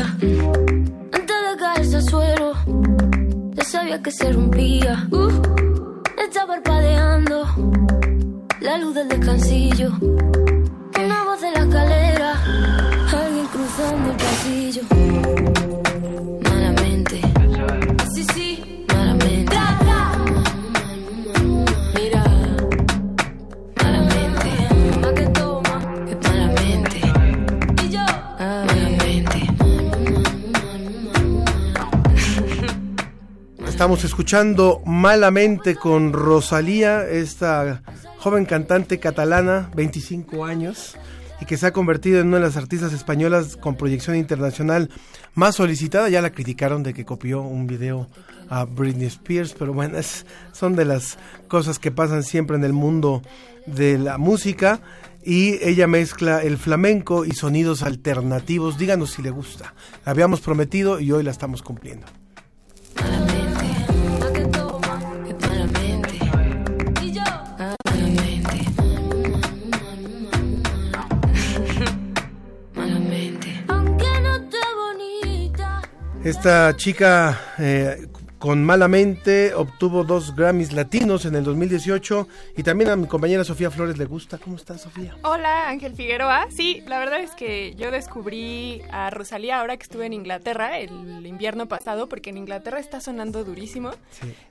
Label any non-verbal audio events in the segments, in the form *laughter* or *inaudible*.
Antes de caerse al suelo, ya sabía que se rompía. Uh, está parpadeando la luz del descansillo. Estamos escuchando Malamente con Rosalía, esta joven cantante catalana, 25 años, y que se ha convertido en una de las artistas españolas con proyección internacional más solicitada. Ya la criticaron de que copió un video a Britney Spears, pero bueno, son de las cosas que pasan siempre en el mundo de la música. Y ella mezcla el flamenco y sonidos alternativos. Díganos si le gusta. La habíamos prometido y hoy la estamos cumpliendo. Esta chica eh, con Malamente obtuvo dos Grammys latinos en el 2018 y también a mi compañera Sofía Flores le gusta. ¿Cómo estás, Sofía? Hola, Ángel Figueroa. Sí, la verdad es que yo descubrí a Rosalía ahora que estuve en Inglaterra el invierno pasado, porque en Inglaterra está sonando durísimo.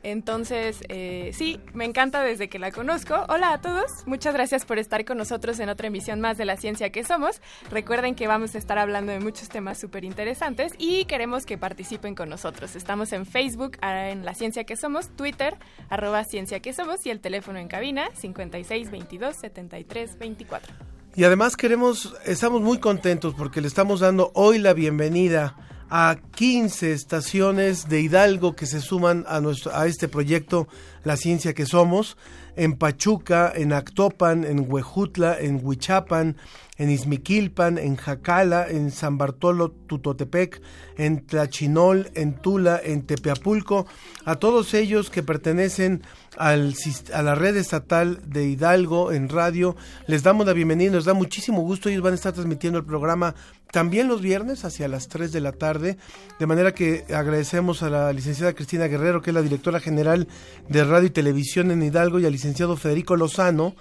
Entonces, eh, sí, me encanta desde que la conozco. Hola a todos, muchas gracias por estar con nosotros en otra emisión más de La Ciencia que Somos. Recuerden que vamos a estar hablando de muchos temas súper interesantes y queremos que participen con nosotros. Estamos en Facebook, en La Ciencia que Somos, Twitter, arroba Ciencia que Somos y el teléfono en cabina 56 22 73 24. Y además queremos, estamos muy contentos porque le estamos dando hoy la bienvenida a 15 estaciones de Hidalgo que se suman a, nuestro, a este proyecto La Ciencia que Somos, en Pachuca, en Actopan, en Huejutla, en Huichapan, en Izmiquilpan, en Jacala, en San Bartolo Tutotepec, en Tlachinol, en Tula, en Tepeapulco, a todos ellos que pertenecen al, a la red estatal de Hidalgo en radio, les damos la bienvenida, nos da muchísimo gusto, ellos van a estar transmitiendo el programa también los viernes hacia las 3 de la tarde, de manera que agradecemos a la licenciada Cristina Guerrero, que es la directora general de Radio y Televisión en Hidalgo, y al Federico Lozano,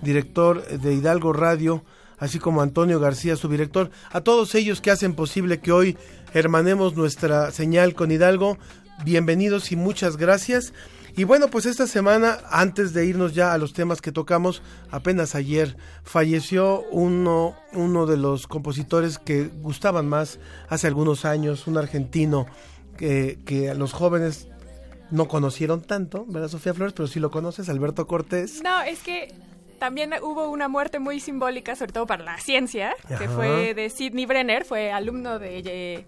director de Hidalgo Radio, así como Antonio García, su director, a todos ellos que hacen posible que hoy hermanemos nuestra señal con Hidalgo. Bienvenidos y muchas gracias. Y bueno, pues esta semana, antes de irnos ya a los temas que tocamos, apenas ayer falleció uno, uno de los compositores que gustaban más hace algunos años, un argentino que, que a los jóvenes no conocieron tanto, ¿verdad, Sofía Flores? Pero sí lo conoces, Alberto Cortés. No, es que también hubo una muerte muy simbólica, sobre todo para la ciencia, que fue de Sidney Brenner, fue alumno de,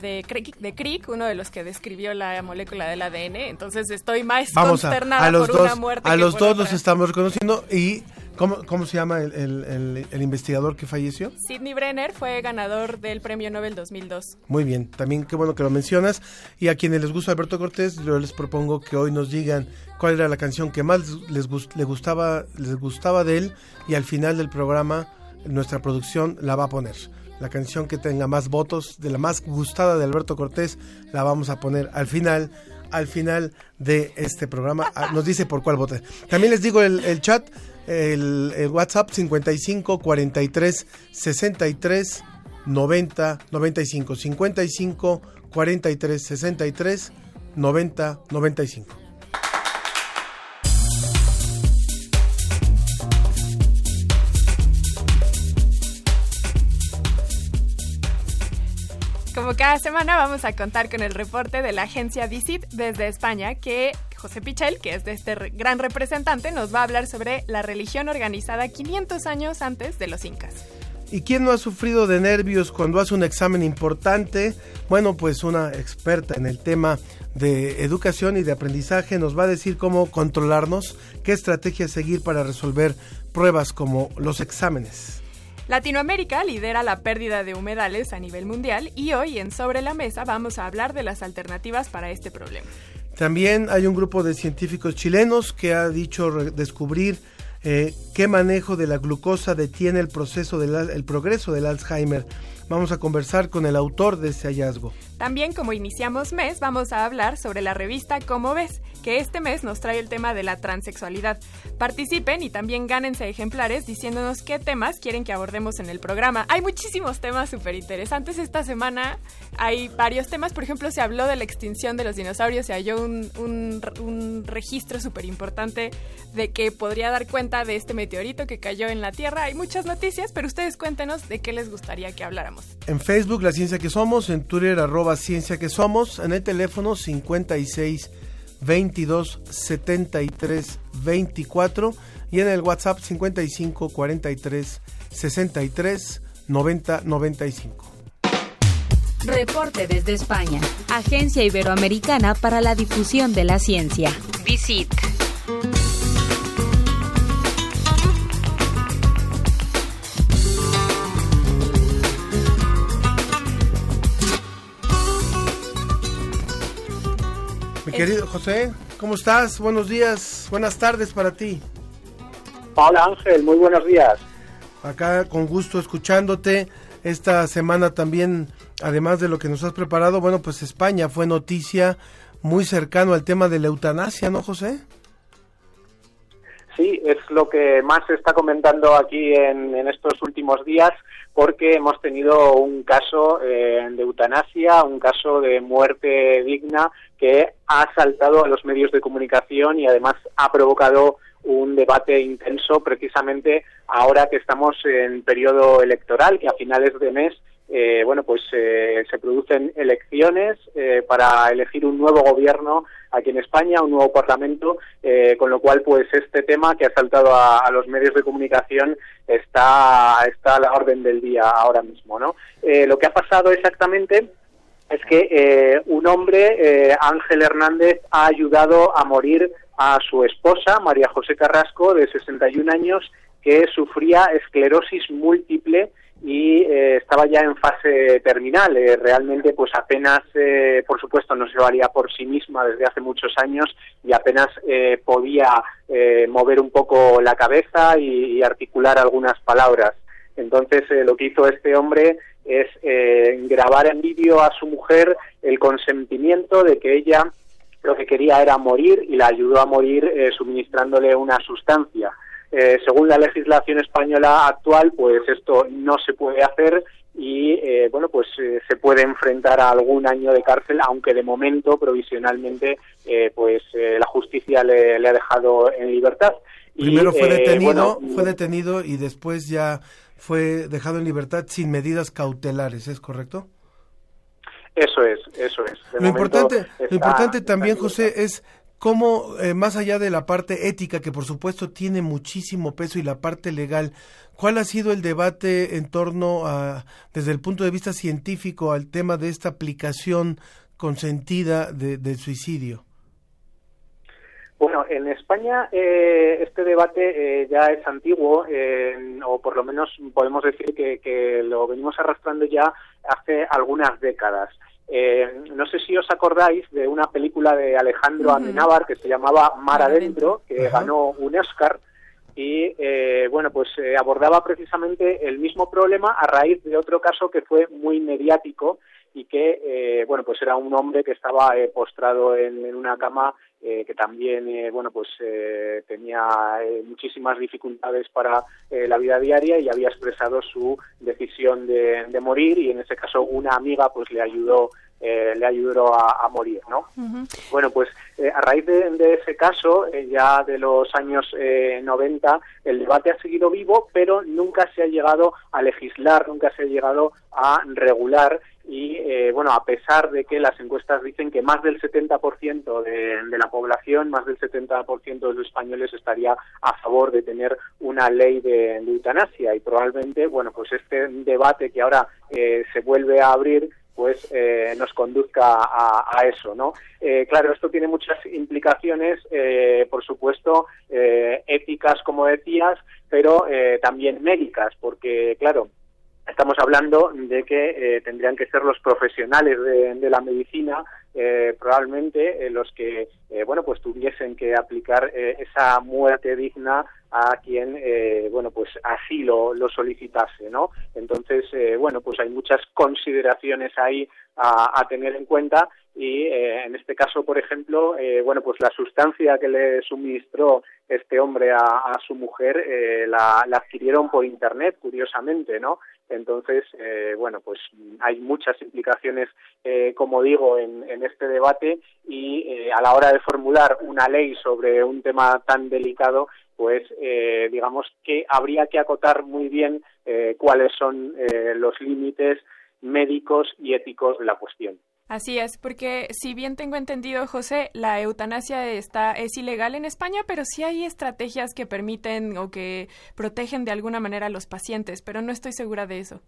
de, Crick, de Crick, uno de los que describió la molécula del ADN. Entonces estoy más Vamos a, consternada a los por una muerte a que los dos otra. los estamos reconociendo y ¿cómo, cómo se llama el, el- el- el investigador que falleció? Sidney Brenner fue ganador del Premio Nobel 2002. Muy bien, también qué bueno que lo mencionas. Y a quienes les gusta Alberto Cortés, yo les propongo que hoy nos digan cuál era la canción que más les, gus- le gustaba, les gustaba de él y al final del programa nuestra producción la va a poner. La canción que tenga más votos, de la más gustada de Alberto Cortés, la vamos a poner al final, al final de este programa. Ah, Nos dice por cuál vota. También les digo el, el chat, el, el WhatsApp 55 43 63 90 95 55 43 63 90 95. Como cada semana vamos a contar con el reporte de la agencia Visit desde España, que José Pichel, que es de este gran representante, nos va a hablar sobre la religión organizada 500 años antes de los incas. ¿Y quién no ha sufrido de nervios cuando hace un examen importante? Bueno, pues una experta en el tema de educación y de aprendizaje nos va a decir cómo controlarnos, qué estrategia seguir para resolver pruebas como los exámenes. Latinoamérica lidera la pérdida de humedales a nivel mundial y hoy en Sobre la Mesa vamos a hablar de las alternativas para este problema. También hay un grupo de científicos chilenos que ha dicho descubrir eh, qué manejo de la glucosa detiene el proceso del el progreso del Alzheimer. Vamos a conversar con el autor de ese hallazgo. También como iniciamos mes, vamos a hablar sobre la revista Cómo ves, que este mes nos trae el tema de la transexualidad. Participen y también gánense ejemplares diciéndonos qué temas quieren que abordemos en el programa. Hay muchísimos temas súper interesantes esta semana. Hay varios temas, por ejemplo, se habló de la extinción de los dinosaurios, se halló un, un registro súper importante de que podría dar cuenta de este meteorito que cayó en la Tierra. Hay muchas noticias, pero ustedes cuéntenos de qué les gustaría que habláramos. En Facebook, La Ciencia que Somos, en Twitter, arroba Ciencia que Somos, en el teléfono 56 22 73 24 y en el WhatsApp 55 43 63 90 95. Reporte desde España. Agencia Iberoamericana para la Difusión de la Ciencia. Visit. Querido José, ¿cómo estás? Buenos días, buenas tardes para ti. Hola Ángel, muy buenos días. Acá con gusto escuchándote. Esta semana también, además de lo que nos has preparado, bueno, pues España fue noticia muy cercano al tema de la eutanasia, ¿no, José? Sí, es lo que más se está comentando aquí en, estos últimos días porque hemos tenido un caso eh, de eutanasia, un caso de muerte digna que ha saltado a los medios de comunicación y además ha provocado un debate intenso precisamente ahora que estamos en periodo electoral, que a finales de mes eh, bueno, pues eh, se producen elecciones eh, para elegir un nuevo gobierno aquí en España, un nuevo parlamento, con lo cual, pues este tema que ha saltado a, los medios de comunicación está, está a la orden del día ahora mismo, ¿no? lo que ha pasado exactamente es que un hombre, Ángel Hernández, ha ayudado a morir a su esposa, María José Carrasco, de 61 años, que sufría esclerosis múltiple y eh, estaba ya en fase terminal. Eh, realmente, pues apenas, eh, por supuesto, no se valía por sí misma desde hace muchos años y apenas podía mover un poco la cabeza y, articular algunas palabras. Entonces, lo que hizo este hombre es grabar en vídeo a su mujer el consentimiento de que ella lo que quería era morir y la ayudó a morir suministrándole una sustancia. Eh, según la legislación española actual, pues esto no se puede hacer y eh, bueno, pues eh, se puede enfrentar a algún año de cárcel, aunque de momento, provisionalmente, pues la justicia le, ha dejado en libertad. Primero fue detenido, fue detenido y después ya fue dejado en libertad sin medidas cautelares, ¿es correcto? Eso es, eso es. lo importante, lo importante también, José, es cómo, eh, más allá de la parte ética, que por supuesto tiene muchísimo peso, y la parte legal, ¿cuál ha sido el debate en torno a, desde el punto de vista científico, al tema de esta aplicación consentida de, del suicidio? Bueno, en España eh, este debate eh, ya es antiguo, o por lo menos podemos decir que, que lo venimos arrastrando ya hace algunas décadas. Eh, no sé si os acordáis de una película de Alejandro Amenábar que se llamaba Mar Adentro, que ganó un Oscar y eh, bueno, pues eh, abordaba precisamente el mismo problema a raíz de otro caso que fue muy mediático y que bueno, pues era un hombre que estaba postrado en, una cama que también bueno pues tenía muchísimas dificultades para la vida diaria y había expresado su decisión de, de, morir y en ese caso una amiga pues le ayudó eh, le ayudó a, morir, ¿no? Bueno, pues eh, a raíz de, ese caso, eh, ya de los años 90, el debate ha seguido vivo, pero nunca se ha llegado a legislar, nunca se ha llegado a regular y eh, bueno, a pesar de que las encuestas dicen que más del 70% de, de la población, más del 70% de los españoles estaría a favor de tener una ley de, de eutanasia y probablemente, bueno, pues este debate que ahora eh, se vuelve a abrir pues eh, nos conduzca a, eso, ¿no? Eh, claro, esto tiene muchas implicaciones, eh, por supuesto, eh, éticas, como decías, pero eh, también médicas, porque, claro, estamos hablando de que eh, tendrían que ser los profesionales de, de la medicina eh, probablemente eh, los que eh, bueno pues tuviesen que aplicar eh, esa muerte digna a quien bueno pues así lo, lo solicitase no entonces bueno pues hay muchas consideraciones ahí a tener en cuenta y eh, en este caso por ejemplo eh, bueno pues la sustancia que le suministró este hombre a, su mujer eh, la, adquirieron por internet curiosamente no entonces, eh, bueno, pues hay muchas implicaciones, eh, como digo, en, en, este debate y eh, a la hora de formular una ley sobre un tema tan delicado, pues digamos que habría que acotar muy bien cuáles son los límites médicos y éticos de la cuestión. Así es, porque si bien tengo entendido, José, la eutanasia está es ilegal en España, pero sí hay estrategias que permiten o que protegen de alguna manera a los pacientes, pero no estoy segura de eso.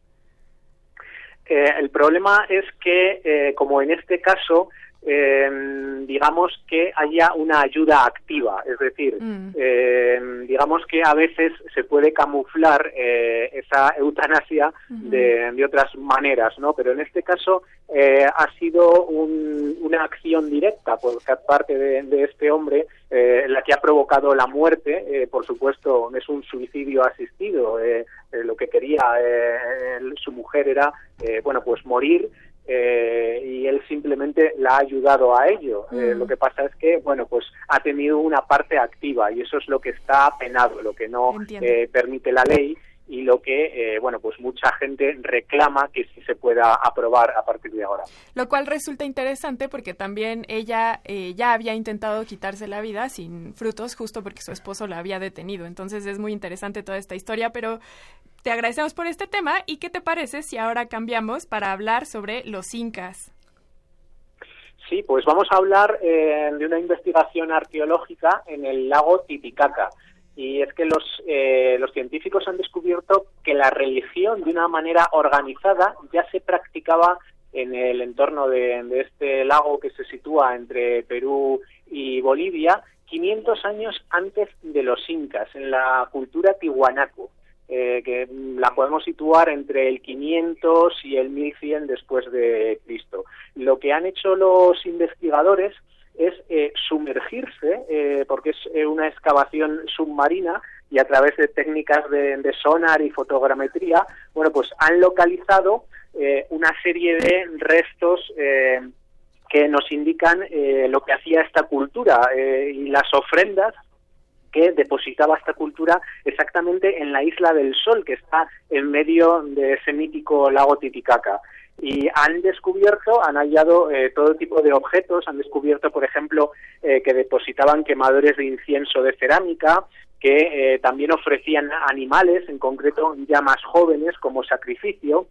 Eh, el problema es que, eh, como en este caso, eh, digamos que haya una ayuda activa, es decir, mm. eh, digamos que a veces se puede camuflar eh, esa eutanasia de, de, otras maneras, ¿no? Pero en este caso eh, ha sido un, una acción directa por parte de, de este hombre eh, la que ha provocado la muerte, eh, por supuesto, es un suicidio asistido. Lo que quería eh, su mujer era, eh, bueno, pues morir eh, y él simplemente la ha ayudado a ello. Mm. Eh, lo que pasa es que, bueno, pues ha tenido una parte activa y eso es lo que está penado, lo que no eh, permite la ley y lo que, eh, bueno, pues mucha gente reclama que sí se pueda aprobar a partir de ahora. Lo cual resulta interesante porque también ella eh, ya había intentado quitarse la vida sin frutos justo porque su esposo la había detenido. Entonces es muy interesante toda esta historia, pero te agradecemos por este tema y ¿qué te parece si ahora cambiamos para hablar sobre los incas? Sí, pues vamos a hablar eh, de una investigación arqueológica en el lago Titicaca y es que los, eh, los científicos han descubierto que la religión de una manera organizada ya se practicaba en el entorno de, de, este lago que se sitúa entre Perú y Bolivia 500 años antes de los incas, en la cultura tihuanaco, eh, que la podemos situar entre el 500 y el 1100 después de Cristo. Lo que han hecho los investigadores es eh, sumergirse, eh, porque es eh, una excavación submarina y a través de técnicas de, sonar y fotogrametría, bueno, pues han localizado eh, una serie de restos eh, que nos indican lo que hacía esta cultura y las ofrendas que depositaba esta cultura exactamente en la isla del Sol, que está en medio de ese mítico lago Titicaca y han descubierto, han hallado eh, todo tipo de objetos, han descubierto, por ejemplo, eh, que depositaban quemadores de incienso de cerámica, que eh, también ofrecían animales, en concreto ya más jóvenes, como sacrificio.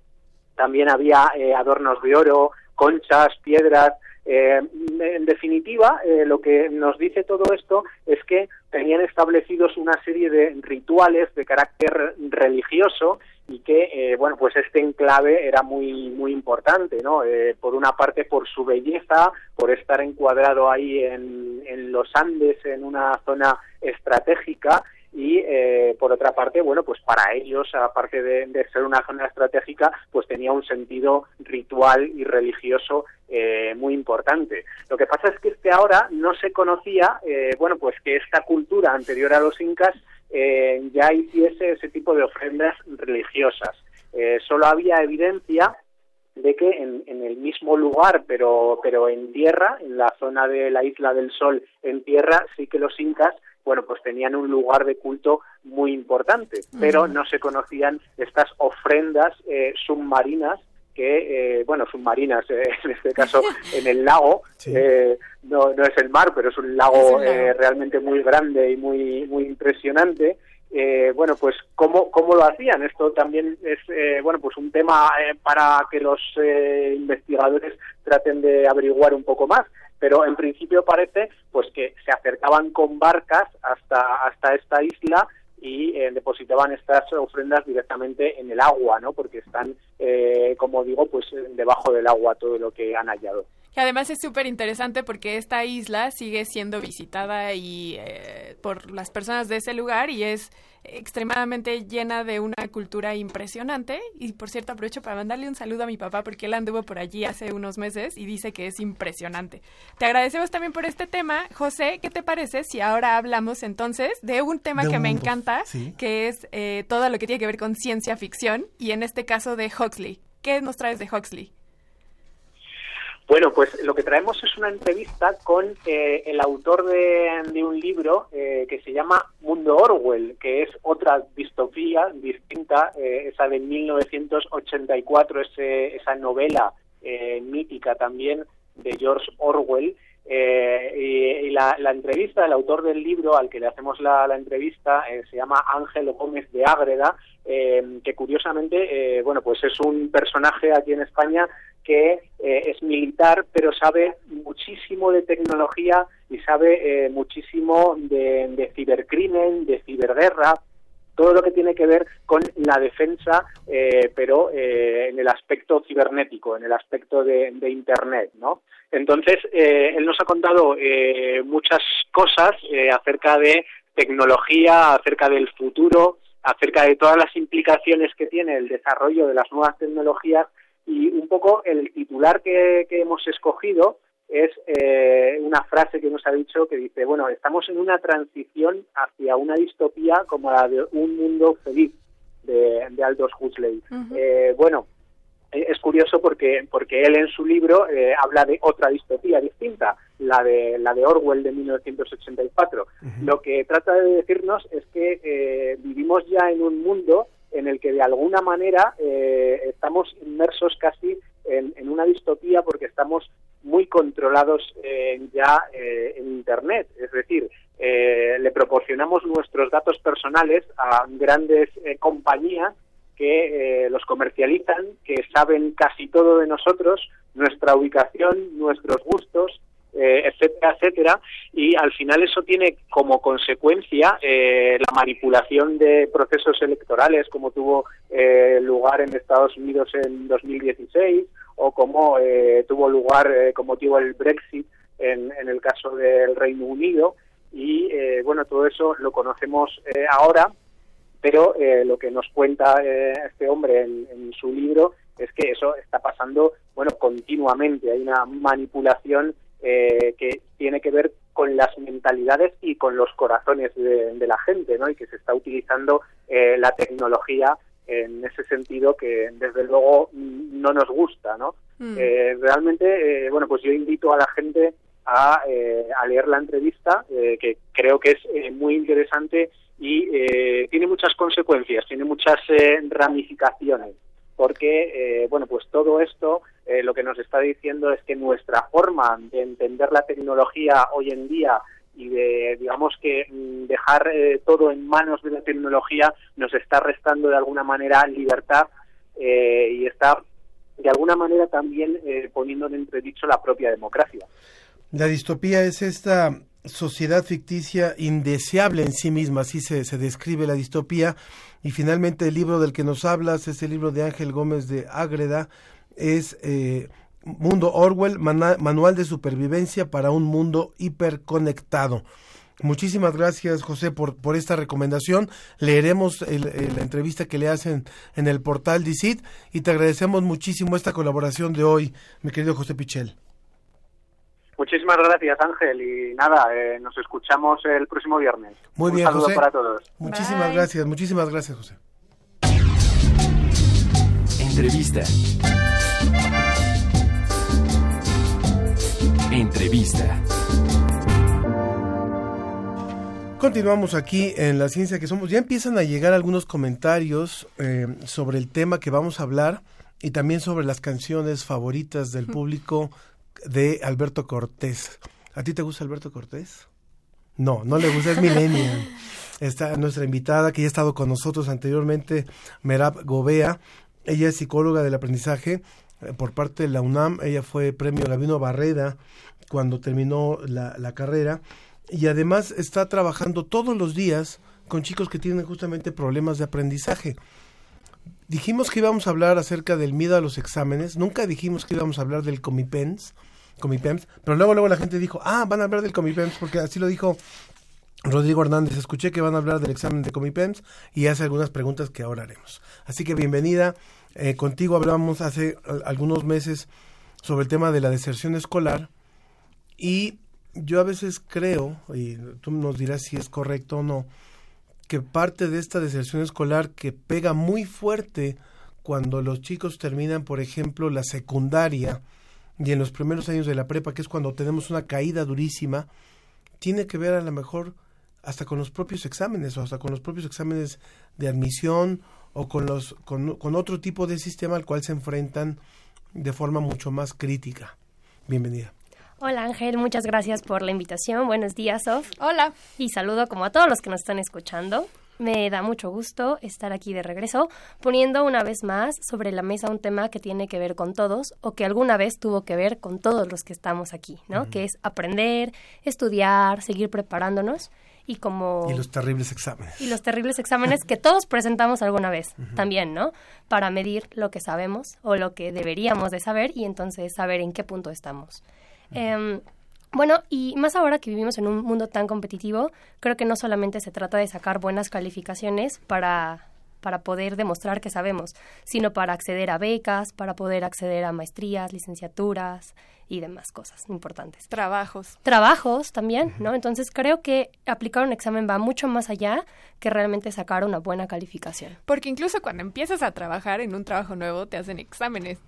También había adornos de oro, conchas, piedras. en definitiva, lo que nos dice todo esto es que tenían establecidos una serie de rituales de carácter religioso y que eh, bueno pues este enclave era muy muy importante no eh, por una parte por su belleza por estar encuadrado ahí en, en los Andes en una zona estratégica y eh, por otra parte bueno pues para ellos aparte de, de, ser una zona estratégica pues tenía un sentido ritual y religioso eh, muy importante. Lo que pasa es que este ahora no se conocía eh, bueno pues que esta cultura anterior a los incas eh, ya hiciese ese tipo de ofrendas religiosas. Eh, solo había evidencia de que en, en, el mismo lugar, pero, pero en tierra, en la zona de la isla del Sol, en tierra, sí que los incas, bueno, pues tenían un lugar de culto muy importante, pero no se conocían estas ofrendas eh, submarinas que, eh, bueno, submarinas, eh, *laughs* en este caso *laughs* en el lago, sí. eh, no, no es el mar, pero es un lago, es lago. Eh, realmente muy grande y muy, muy impresionante. eh, bueno, pues cómo, cómo lo hacían. Esto también es, eh, bueno, pues un tema eh, para que los investigadores traten de averiguar un poco más. Pero en principio parece, pues que se acercaban con barcas hasta hasta esta isla y depositaban estas ofrendas directamente en el agua, ¿no? Porque están, como digo, pues debajo del agua todo lo que han hallado. Y además es súper interesante porque esta isla sigue siendo visitada y eh, por las personas de ese lugar y es extremadamente llena de una cultura impresionante. Y por cierto, aprovecho para mandarle un saludo a mi papá porque él anduvo por allí hace unos meses y dice que es impresionante. Te agradecemos también por este tema. José, ¿qué te parece si ahora hablamos entonces de un tema que me encanta, que es eh, todo lo que tiene que ver con ciencia ficción y en este caso de Huxley? ¿Qué nos traes de Huxley? Bueno, pues lo que traemos es una entrevista con eh, el autor de, un libro eh, que se llama Mundo Orwell, que es otra distopía distinta, eh, esa de 1984, ese, esa novela mítica también de George Orwell. Y, la, entrevista del autor del libro al que le hacemos la, la entrevista se llama Ángel Gómez de Ágreda, que curiosamente, bueno, pues es un personaje aquí en España que eh, es militar, pero sabe muchísimo de tecnología y sabe eh, muchísimo de, cibercrimen, de ciberguerra, todo lo que tiene que ver con la defensa, eh, pero en el aspecto cibernético, en el aspecto de, Internet, ¿no? Entonces, él nos ha contado muchas cosas acerca de tecnología, acerca del futuro, acerca de todas las implicaciones que tiene el desarrollo de las nuevas tecnologías y un poco el titular que, hemos escogido es eh, una frase que nos ha dicho que dice, bueno, estamos en una transición hacia una distopía como la de un mundo feliz de, Aldous Huxley. Eh, bueno, eh, es curioso porque porque él en su libro habla de otra distopía distinta, la de la de Orwell de 1984. Lo que trata de decirnos es que vivimos ya en un mundo en el que de alguna manera eh, estamos inmersos casi en, una distopía porque estamos muy controlados eh, ya eh, en Internet. Es decir, le proporcionamos nuestros datos personales a grandes compañías que los comercializan, que saben casi todo de nosotros, nuestra ubicación, nuestros gustos, eh, etcétera, etcétera, y al final eso tiene como consecuencia eh, la manipulación de procesos electorales como tuvo eh, lugar en Estados Unidos en 2016 o como tuvo lugar como tuvo el Brexit en, el caso del Reino Unido y bueno, todo eso lo conocemos ahora, pero lo que nos cuenta este hombre en, en su libro es que eso está pasando bueno continuamente, hay una manipulación eh, que tiene que ver con las mentalidades y con los corazones de, la gente, ¿no? Y que se está utilizando eh, la tecnología en ese sentido que desde luego no nos gusta, ¿no? Mm. Eh, realmente, bueno, pues yo invito a la gente a, a leer la entrevista, que creo que es muy interesante y tiene muchas consecuencias, tiene muchas ramificaciones porque, eh, bueno, pues todo esto eh, lo que nos está diciendo es que nuestra forma de entender la tecnología hoy en día y de, digamos que mm, dejar eh, todo en manos de la tecnología nos está restando de alguna manera libertad y está de alguna manera también poniendo en entredicho la propia democracia. La distopía es esta sociedad ficticia indeseable en sí misma, así se, se describe la distopía, y finalmente el libro del que nos hablas es el libro de Ángel Gómez de Ágreda, es eh, Mundo Orwell, Manual de Supervivencia para un Mundo Hiperconectado. Muchísimas gracias, José, por, por esta recomendación. Leeremos la entrevista que le hacen en el portal DICIT y te agradecemos muchísimo esta colaboración de hoy, mi querido José Pichel. Muchísimas gracias, Ángel. Y nada, eh, nos escuchamos el próximo viernes. Muy Un bien, saludo José. para todos. Muchísimas gracias, muchísimas gracias, José. Entrevista. Entrevista. Continuamos aquí en La Ciencia que Somos. Ya empiezan a llegar algunos comentarios eh, sobre el tema que vamos a hablar y también sobre las canciones favoritas del público de Alberto Cortés. ¿A ti te gusta Alberto Cortés? No, no le gusta, es *laughs* millennial. está nuestra invitada que ya ha estado con nosotros anteriormente, Merab Gobea. Ella es psicóloga del aprendizaje por parte de la UNAM. Ella fue premio Gabino Barreda cuando terminó la, la carrera y además está trabajando todos los días con chicos que tienen justamente problemas de aprendizaje. Dijimos que íbamos a hablar acerca del miedo a los exámenes, nunca dijimos que íbamos a hablar del Comipens, Comipems, pero luego luego la gente dijo, "Ah, van a hablar del Comipems" porque así lo dijo Rodrigo Hernández, escuché que van a hablar del examen de Comipems y hace algunas preguntas que ahora haremos. Así que bienvenida. Eh, contigo hablamos hace al- algunos meses sobre el tema de la deserción escolar y yo a veces creo, y tú nos dirás si es correcto o no, que parte de esta deserción escolar que pega muy fuerte cuando los chicos terminan, por ejemplo, la secundaria y en los primeros años de la prepa, que es cuando tenemos una caída durísima, tiene que ver a lo mejor hasta con los propios exámenes o hasta con los propios exámenes de admisión o con los con, con otro tipo de sistema al cual se enfrentan de forma mucho más crítica. Bienvenida. Hola Ángel, muchas gracias por la invitación. Buenos días, Sof. Hola. Y saludo como a todos los que nos están escuchando. Me da mucho gusto estar aquí de regreso, poniendo una vez más sobre la mesa un tema que tiene que ver con todos o que alguna vez tuvo que ver con todos los que estamos aquí, ¿no? Que es aprender, estudiar, seguir preparándonos y como... Y los terribles exámenes. y los terribles exámenes que todos presentamos alguna vez también, ¿no? Para medir lo que sabemos o lo que deberíamos de saber y entonces saber en qué punto estamos. Em, bueno, y más ahora que vivimos en un mundo tan competitivo, creo que no solamente se trata de sacar buenas calificaciones para para poder demostrar que sabemos, sino para acceder a becas, para poder acceder a maestrías, licenciaturas y demás cosas importantes. Trabajos. Trabajos también, ¿no? Entonces creo que aplicar un examen va mucho más allá que realmente sacar una buena calificación. Porque incluso cuando empiezas a trabajar en un trabajo nuevo, te hacen exámenes.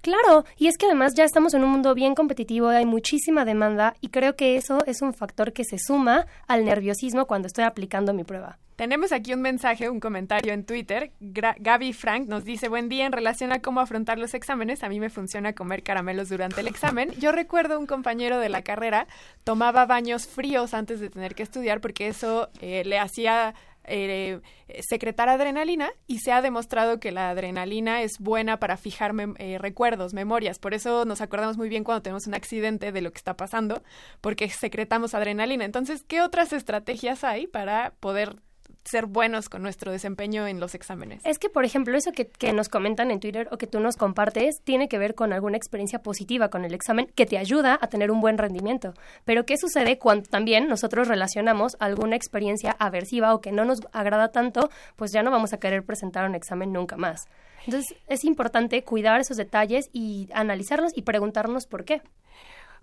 Claro, y es que además ya estamos en un mundo bien competitivo, hay muchísima demanda y creo que eso es un factor que se suma al nerviosismo cuando estoy aplicando mi prueba. Tenemos aquí un mensaje, un comentario en Twitter. Gaby Frank nos dice, buen día, en relación a cómo afrontar los exámenes, a mí me funciona comer caramelos durante el examen. Yo recuerdo un compañero de la carrera tomaba baños fríos antes de tener que estudiar porque eso eh, le hacía eh, secretar adrenalina y se ha demostrado que la adrenalina es buena para fijar mem- eh, recuerdos, memorias. Por eso nos acordamos muy bien cuando tenemos un accidente de lo que está pasando, porque secretamos adrenalina. Entonces, ¿qué otras estrategias hay para poder ser buenos con nuestro desempeño en los exámenes? Es que, por ejemplo, eso que, que nos comentan en Twitter o que tú nos compartes tiene que ver con alguna experiencia positiva con el examen que te ayuda a tener un buen rendimiento. Pero, ¿qué sucede cuando también nosotros relacionamos alguna experiencia aversiva o que no nos agrada tanto? Pues ya no vamos a querer presentar un examen nunca más. Entonces, es importante cuidar esos detalles y analizarlos y preguntarnos por qué.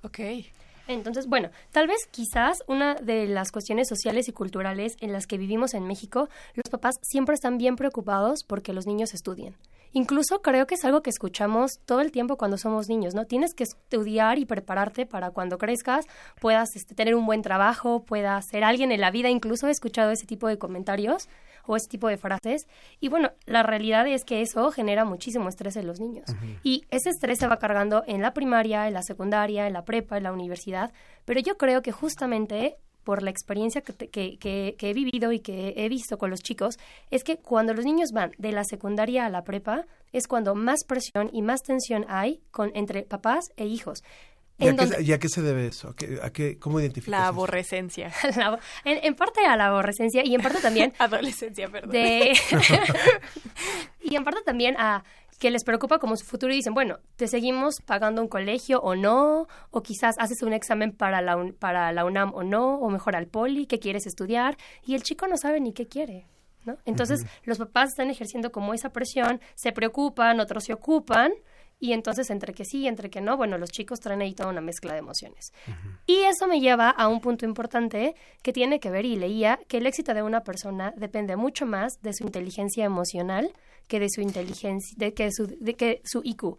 Ok. Entonces, bueno, tal vez quizás una de las cuestiones sociales y culturales en las que vivimos en México, los papás siempre están bien preocupados porque los niños estudien. Incluso creo que es algo que escuchamos todo el tiempo cuando somos niños, ¿no? Tienes que estudiar y prepararte para cuando crezcas puedas este, tener un buen trabajo, puedas ser alguien en la vida. Incluso he escuchado ese tipo de comentarios o ese tipo de frases. Y bueno, la realidad es que eso genera muchísimo estrés en los niños. Y ese estrés se va cargando en la primaria, en la secundaria, en la prepa, en la universidad. Pero yo creo que justamente por la experiencia que, que- que he vivido y que he visto con los chicos, es que cuando los niños van de la secundaria a la prepa, es cuando más presión y más tensión hay con, entre papás e hijos. ¿Y a, qué, y a qué se debe eso? ¿A qué, a qué- ¿Cómo identificas La aborrecencia. *laughs* la- en, en parte a la aborrecencia y en parte también *laughs* Adolescencia, perdón. de *laughs* y en parte también a que les preocupa como su futuro y dicen, bueno, te seguimos pagando un colegio o no, o quizás haces un examen para la, para la UNAM o no, o mejor al poli, que quieres estudiar, y el chico no sabe ni qué quiere. ¿no? Entonces, los papás están ejerciendo como esa presión, se preocupan, otros se ocupan, y entonces entre que sí y entre que no, bueno, los chicos traen ahí toda una mezcla de emociones. Y eso me lleva a un punto importante que tiene que ver, y leía, que el éxito de una persona depende mucho más de su inteligencia emocional que de su inteligencia, de que su, de que su IQ.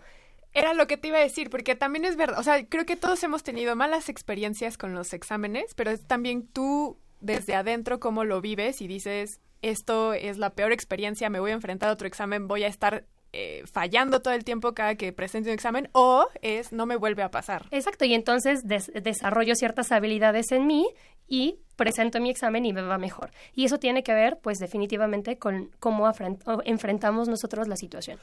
Era lo que te iba a decir, porque también es verdad, o sea, creo que todos hemos tenido malas experiencias con los exámenes, pero es también tú desde adentro cómo lo vives y dices, esto es la peor experiencia, me voy a enfrentar a otro examen, voy a estar eh, fallando todo el tiempo cada que presente un examen o es no me vuelve a pasar. Exacto, y entonces des- desarrollo ciertas habilidades en mí y presento mi examen y me va mejor. Y eso tiene que ver, pues definitivamente, con cómo enfrentamos nosotros la situación.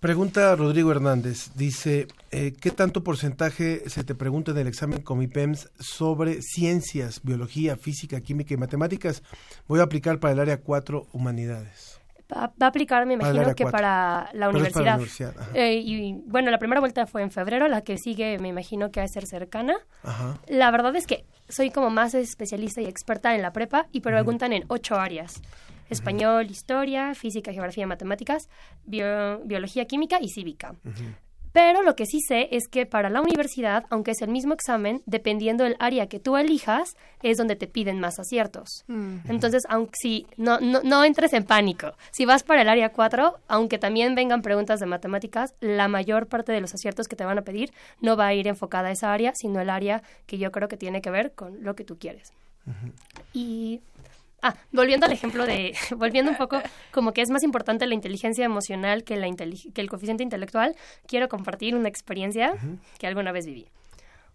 Pregunta Rodrigo Hernández, dice, eh, ¿qué tanto porcentaje se te pregunta en el examen Comipems sobre ciencias, biología, física, química y matemáticas? Voy a aplicar para el área 4, humanidades. Va, a aplicar, me imagino, que para la para universidad. la universidad, ajá. Eh, y bueno, la primera vuelta fue en febrero, la que sigue me imagino que va a ser cercana. Ajá. La verdad es que soy como más especialista y experta en la prepa y preguntan en ocho áreas. Español, historia, física, geografía, matemáticas, bio- biología, química y cívica. Pero lo que sí sé es que para la universidad, aunque es el mismo examen, dependiendo del área que tú elijas, es donde te piden más aciertos. Entonces, aunque si no, no, no entres en pánico, si vas para el área 4, aunque también vengan preguntas de matemáticas, la mayor parte de los aciertos que te van a pedir no va a ir enfocada a esa área, sino el área que yo creo que tiene que ver con lo que tú quieres. Y Ah, volviendo al ejemplo de, *laughs* volviendo un poco, como que es más importante la inteligencia emocional que, la inteli- que el coeficiente intelectual, quiero compartir una experiencia que alguna vez viví.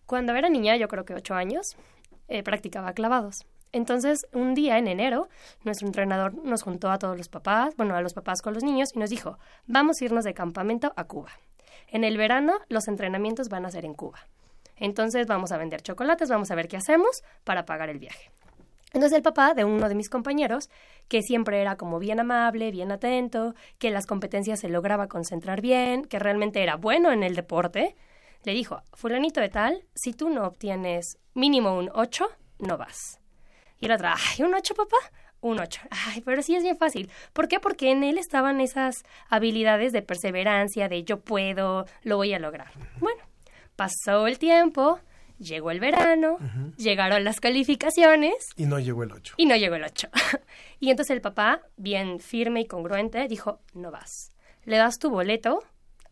Cuando era niña, yo creo que ocho años, eh, practicaba clavados. Entonces, un día en enero, nuestro entrenador nos juntó a todos los papás, bueno, a los papás con los niños, y nos dijo, vamos a irnos de campamento a Cuba. En el verano, los entrenamientos van a ser en Cuba. Entonces, vamos a vender chocolates, vamos a ver qué hacemos para pagar el viaje. Entonces el papá de uno de mis compañeros, que siempre era como bien amable, bien atento, que las competencias se lograba concentrar bien, que realmente era bueno en el deporte, le dijo, fulanito de tal, si tú no obtienes mínimo un 8, no vas. Y el otro, ay, ¿un 8, papá? Un 8. Ay, pero sí es bien fácil. ¿Por qué? Porque en él estaban esas habilidades de perseverancia, de yo puedo, lo voy a lograr. Bueno, pasó el tiempo, llegó el verano, llegaron las calificaciones Y no llegó el 8. y no llegó el 8. *laughs* y entonces el papá, bien firme y congruente, dijo, no vas. Le das tu boleto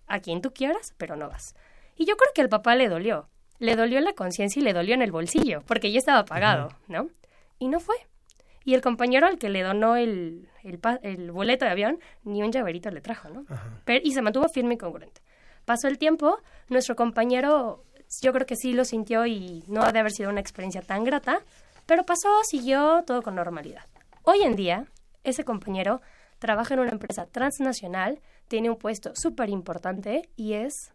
a quien tú quieras, pero no vas. Y yo creo que al papá le dolió. Le dolió en la conciencia y le dolió en el bolsillo, porque ya estaba pagado, ¿no? Y no fue. Y el compañero al que le donó el, el, boleto de avión, ni un llaverito le trajo, ¿no? Pero- y se mantuvo firme y congruente. Pasó el tiempo, nuestro compañero, yo creo que sí lo sintió y no ha de haber sido una experiencia tan grata, pero pasó, siguió todo con normalidad. Hoy en día, ese compañero trabaja en una empresa transnacional, tiene un puesto súper importante y es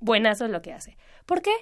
buenazo en lo que hace. ¿Por qué?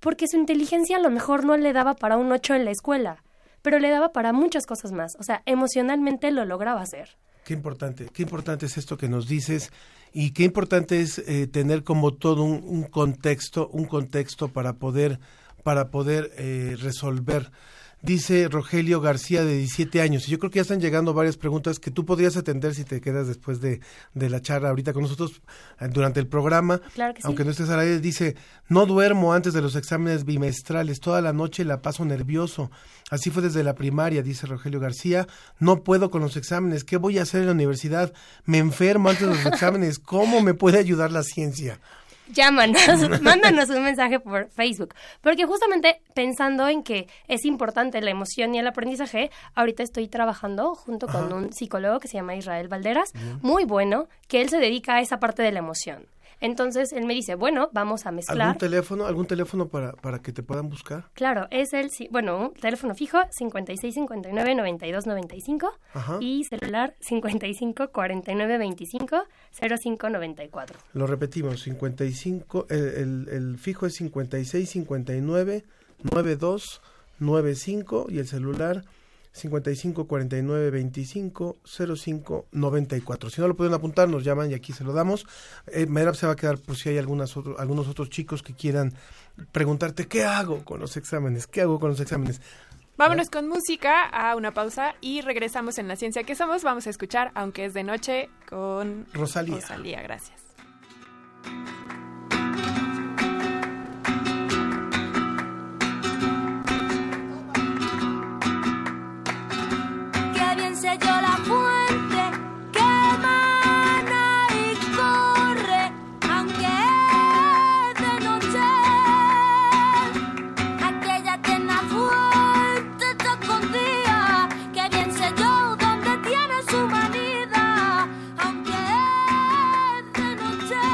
Porque su inteligencia a lo mejor no le daba para un 8 en la escuela, pero le daba para muchas cosas más. O sea, emocionalmente lo lograba hacer. Qué importante, qué importante es esto que nos dices y qué importante es eh, tener como todo un, un contexto, un contexto para poder, para poder eh, resolver. Dice Rogelio García de 17 años. Y yo creo que ya están llegando varias preguntas que tú podrías atender si te quedas después de, de la charla ahorita con nosotros eh, durante el programa. Claro que sí. Aunque no estés al aire, dice, no duermo antes de los exámenes bimestrales, toda la noche la paso nervioso. Así fue desde la primaria, dice Rogelio García. No puedo con los exámenes. ¿Qué voy a hacer en la universidad? Me enfermo antes de los *laughs* exámenes. ¿Cómo me puede ayudar la ciencia? Llámanos, *laughs* *laughs* mándanos un mensaje por Facebook. Porque justamente pensando en que es importante la emoción y el aprendizaje, ahorita estoy trabajando junto con un psicólogo que se llama Israel Valderas, muy bueno, que él se dedica a esa parte de la emoción. Entonces él me dice, bueno, vamos a mezclar. ¿Algún teléfono, algún teléfono para, para que te puedan buscar? Claro, es el, bueno, un teléfono fijo 56 59 92 95 Ajá. y celular 55 49 25 05 94. Lo repetimos, 55, el, el, el fijo es 56 59 92 95 y el celular 55 49 25 05 94. Si no lo pueden apuntar, nos llaman y aquí se lo damos. Eh, se va a quedar por si hay algunas otro- algunos otros chicos que quieran preguntarte qué hago con los exámenes, qué hago con los exámenes. Vámonos con música a una pausa y regresamos en La Ciencia que Somos. Vamos a escuchar, aunque es de noche, con Rosalía. Rosalía, gracias. selló la fuente que emana y corre, aunque es de noche. Aquella tierna fuente te escondía, que bien selló donde tiene su manida, aunque es de noche.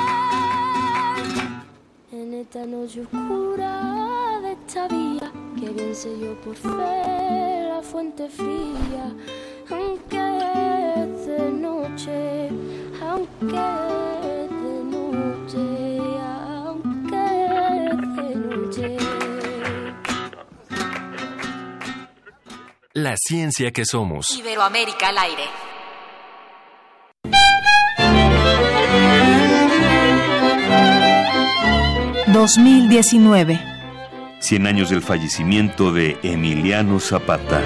En esta noche oscura de esta vía, que bien selló por fe la fuente fría aunque es de noche, aunque es de noche, aunque es de noche. La ciencia que somos. Iberoamérica al aire. ...2019... 100 años del fallecimiento de Emiliano Zapata.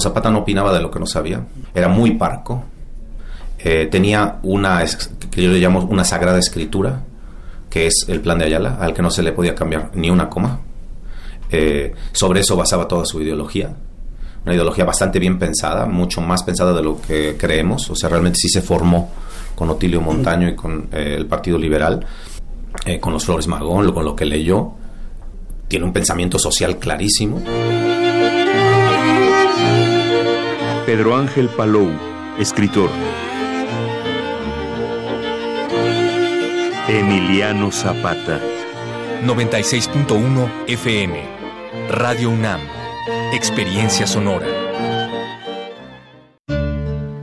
Zapata no opinaba de lo que no sabía, era muy parco, eh, tenía una, que yo le llamo una sagrada escritura, que es el plan de Ayala, al que no se le podía cambiar ni una coma. Eh, sobre eso basaba toda su ideología, una ideología bastante bien pensada, mucho más pensada de lo que creemos, o sea, realmente sí se formó con Otilio Montaño y con eh, el Partido Liberal, con los Flores Magón, con lo que leyó, tiene un pensamiento social clarísimo. Pedro Ángel Palou, escritor. Emiliano Zapata. 96.1 FM. Radio UNAM. Experiencia sonora.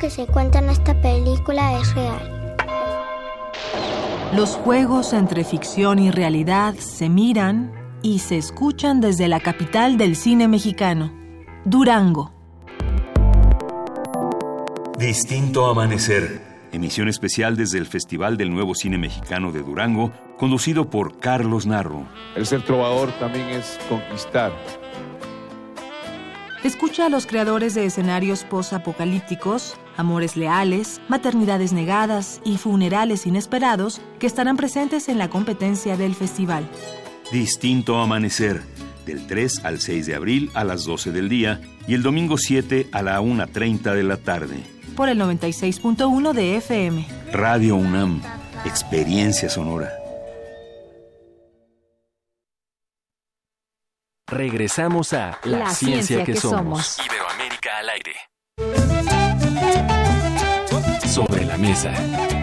que se cuenta en esta película es real. Los juegos entre ficción y realidad se miran y se escuchan desde la capital del cine mexicano, Durango. Distinto Amanecer. Emisión especial desde el Festival del Nuevo Cine Mexicano de Durango, conducido por Carlos Narro. El ser trovador también es conquistar. Escucha a los creadores de escenarios post-apocalípticos, amores leales, maternidades negadas y funerales inesperados que estarán presentes en la competencia del festival. Distinto Amanecer, del 3 al 6 de abril a las 12 del día y el domingo 7 a la 1.30 de la tarde. Por el 96.1 de FM. Radio UNAM, experiencia sonora. Regresamos a La, ciencia, que, somos. Iberoamérica al aire. Sobre la mesa.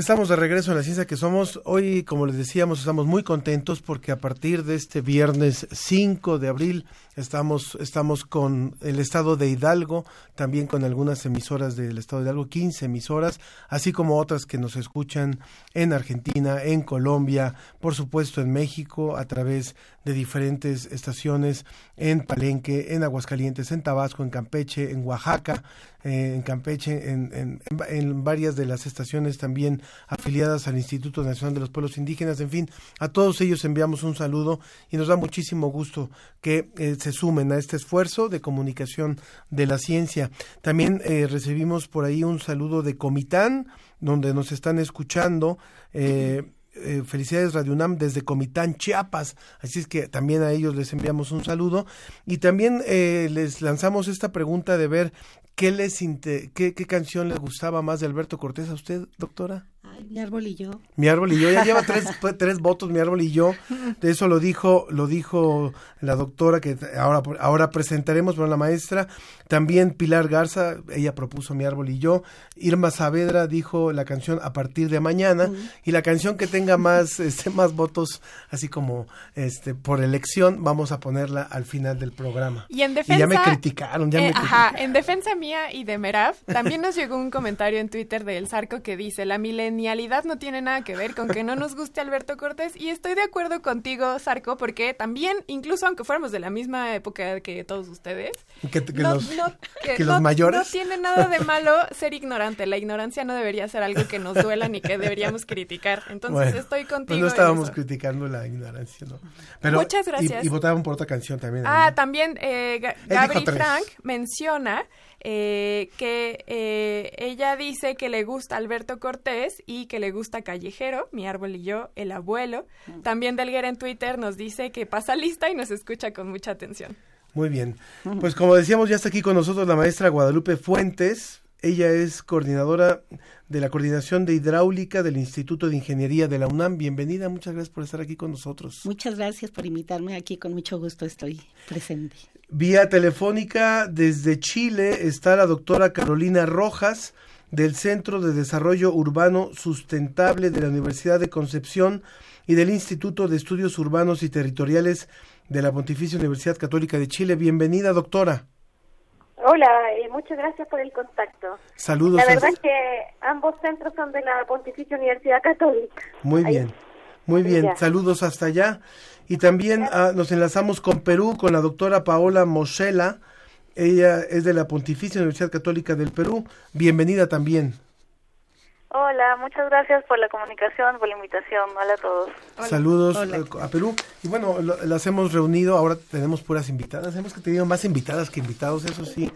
Estamos de regreso en la ciencia que somos. Hoy, como les decíamos, estamos muy contentos porque a partir de este viernes 5 de abril estamos, estamos con el estado de Hidalgo, también con algunas emisoras del estado de Hidalgo, 15 emisoras, así como otras que nos escuchan en Argentina, en Colombia, por supuesto en México, a través de diferentes estaciones en Palenque, en Aguascalientes, en Tabasco, en Campeche, en Oaxaca, eh, en Campeche, en, en, en, varias de las estaciones también afiliadas al Instituto Nacional de los Pueblos Indígenas. En fin, a todos ellos enviamos un saludo y nos da muchísimo gusto que eh, se sumen a este esfuerzo de comunicación de la ciencia. También eh, recibimos por ahí un saludo de Comitán, donde nos están escuchando. Eh, eh, felicidades Radio UNAM desde Comitán, Chiapas. Así es que también a ellos les enviamos un saludo. Y también eh, les lanzamos esta pregunta de ver qué, les qué, qué canción les gustaba más de Alberto Cortés a usted, doctora. Ay, mi árbol y yo. Mi árbol y yo, ya lleva tres, *laughs* tres votos, mi árbol y yo. De eso lo dijo, lo dijo la doctora que ahora, ahora presentaremos, pero la maestra. También Pilar Garza, ella propuso mi árbol y yo. Irma Saavedra dijo la canción a partir de mañana. Uh -huh. Y la canción que tenga más, este, más votos, así como este, por elección, vamos a ponerla al final del programa. Y en defensa. Y ya me criticaron, ya eh, me criticaron. Ajá, en defensa mía y de Merab, también nos llegó un comentario en Twitter del Zarco que dice: La milenialidad no tiene nada que ver con que no nos guste Alberto Cortés. Y estoy de acuerdo contigo, Zarco, porque también, incluso aunque fuéramos de la misma época que todos ustedes, que, que no, los, no, que, que no, los mayores. no tiene nada de malo ser ignorante. La ignorancia no debería ser algo que nos duela ni que deberíamos criticar. Entonces bueno, estoy contigo. Pues no estábamos criticando la ignorancia, ¿no? Pero, Muchas gracias. Y, y votaban por otra canción también. Ah, también eh, Gabri Frank menciona eh, que eh, ella dice que le gusta Alberto Cortés y que le gusta Callejero, Mi Árbol y yo, El Abuelo. También Delguera en Twitter nos dice que pasa lista y nos escucha con mucha atención. Muy bien. Pues como decíamos, ya está aquí con nosotros la maestra Guadalupe Fuentes. Ella es coordinadora de la Coordinación de Hidráulica del Instituto de Ingeniería de la UNAM. Bienvenida, muchas gracias por estar aquí con nosotros. Muchas gracias por invitarme aquí, con mucho gusto estoy presente. Vía telefónica desde Chile está la doctora Carolina Rojas del Centro de Desarrollo Urbano Sustentable de la Universidad de Concepción y del Instituto de Estudios Urbanos y Territoriales de la Pontificia Universidad Católica de Chile. Bienvenida, doctora. Hola, eh, muchas gracias por el contacto. Saludos. La a- verdad es que ambos centros son de la Pontificia Universidad Católica. Muy Ahí- bien, muy bien. Ya. Saludos hasta allá. Y también ah, nos enlazamos con Perú, con la doctora Paola Mosela. Ella es de la Pontificia Universidad Católica del Perú. Bienvenida también. Hola, muchas gracias por la comunicación, por la invitación. Hola a todos. Saludos eh, a Perú. Y bueno, lo- las hemos reunido, ahora tenemos puras invitadas. Hemos tenido más invitadas que invitados, eso sí,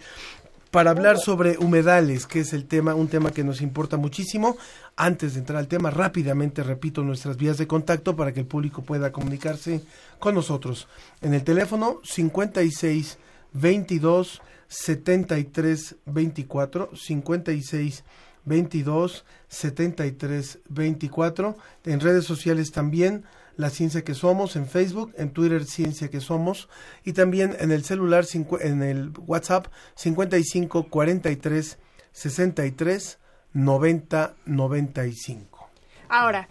para hablar sobre humedales, que es el tema, un tema que nos importa muchísimo. Antes de entrar al tema, rápidamente repito nuestras vías de contacto para que el público pueda comunicarse con nosotros. En el teléfono 56 22 73 24 56 22 73 24 en redes sociales también la ciencia que somos en Facebook en Twitter ciencia que somos y también en el celular en el WhatsApp 55 43 63 90 95 Ahora,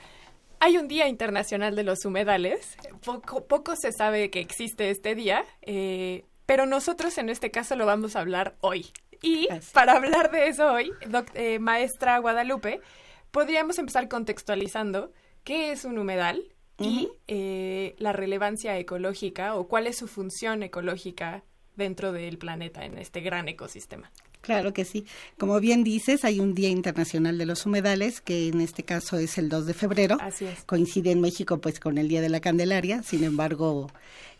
hay un Día Internacional de los Humedales. Poco, poco se sabe que existe este día, eh, pero nosotros en este caso lo vamos a hablar hoy. Y para hablar de eso hoy, eh, maestra Guadalupe, podríamos empezar contextualizando qué es un humedal y eh, la relevancia ecológica o cuál es su función ecológica dentro del planeta en este gran ecosistema. Claro que sí. Como bien dices, hay un Día Internacional de los Humedales, que en este caso es el 2 de febrero. Así es. Coincide en México pues con el Día de la Candelaria, sin embargo,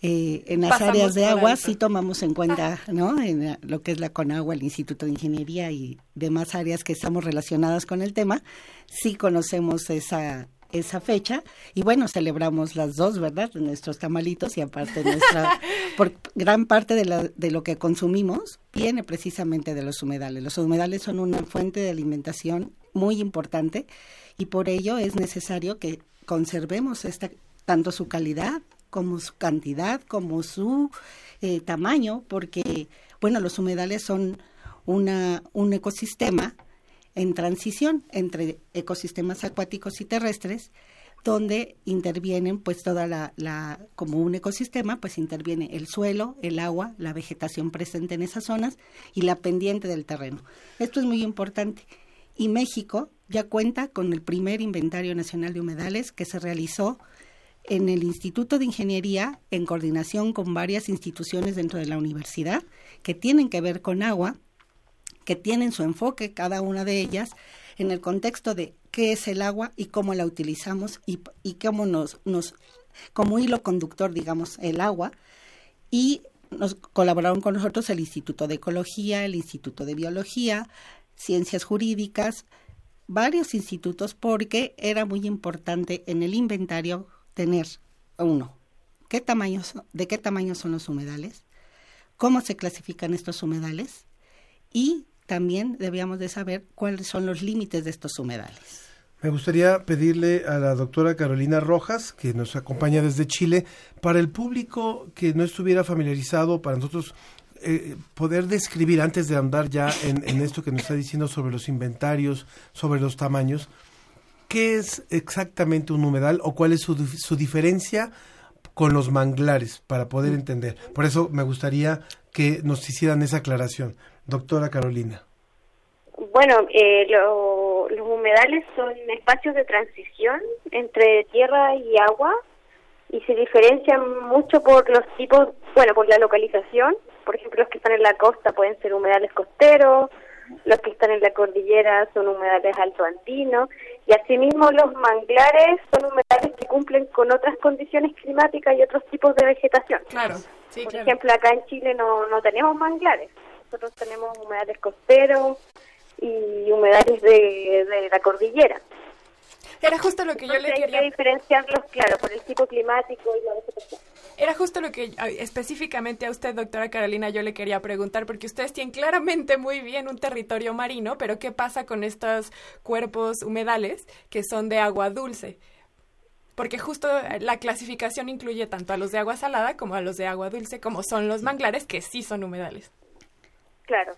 eh, en las Pasamos áreas de agua alto. sí tomamos en cuenta, ¿no? En lo que es la CONAGUA, el Instituto de Ingeniería y demás áreas que estamos relacionadas con el tema, sí conocemos esa esa fecha y bueno, celebramos las dos, ¿verdad? Nuestros tamalitos y aparte nuestra *laughs* por gran parte de, la- de lo que consumimos viene precisamente de los humedales. Los humedales son una fuente de alimentación muy importante y por ello es necesario que conservemos esta tanto su calidad como su cantidad, como su eh, tamaño, porque bueno, los humedales son una un ecosistema en transición entre ecosistemas acuáticos y terrestres donde intervienen pues toda la, como un ecosistema pues interviene el suelo, el agua, la vegetación presente en esas zonas y la pendiente del terreno. Esto es muy importante. Y México ya cuenta con el primer inventario nacional de humedales que se realizó en el Instituto de Ingeniería en coordinación con varias instituciones dentro de la universidad que tienen que ver con agua, que tienen su enfoque cada una de ellas en el contexto de qué es el agua y cómo la utilizamos y, y cómo nos, nos, como hilo conductor, digamos, el agua. Y nos colaboraron con nosotros el Instituto de Ecología, el Instituto de Biología, Ciencias Jurídicas, varios institutos porque era muy importante en el inventario tener uno, qué tamaños, de qué tamaño son los humedales, cómo se clasifican estos humedales y también debíamos de saber cuáles son los límites de estos humedales. Me gustaría pedirle a la doctora Carolina Rojas, que nos acompaña desde Chile, para el público que no estuviera familiarizado, para nosotros eh, poder describir, antes de andar ya en, esto que nos está diciendo sobre los inventarios, sobre los tamaños, ¿qué es exactamente un humedal o cuál es su diferencia con los manglares para poder entender? Por eso me gustaría que nos hicieran esa aclaración. Doctora Carolina. Bueno, eh, lo- los humedales son espacios de transición entre tierra y agua y se diferencian mucho por los tipos, bueno, por la localización. Por ejemplo, los que están en la costa pueden ser humedales costeros, los que están en la cordillera son humedales altoandinos y asimismo los manglares son humedales que cumplen con otras condiciones climáticas y otros tipos de vegetación. Claro, sí, Por claro. ejemplo, acá en Chile no, no tenemos manglares. Nosotros tenemos humedales costeros y humedales de, de la cordillera. Era justo lo que yo le quería Hay que diferenciarlos, claro, por el tipo climático y la vegetación. Era justo lo que específicamente a usted, doctora Carolina, yo le quería preguntar, porque ustedes tienen claramente muy bien un territorio marino, pero ¿qué pasa con estos cuerpos humedales que son de agua dulce? Porque justo la clasificación incluye tanto a los de agua salada como a los de agua dulce, como son los manglares, que sí son humedales. Claro.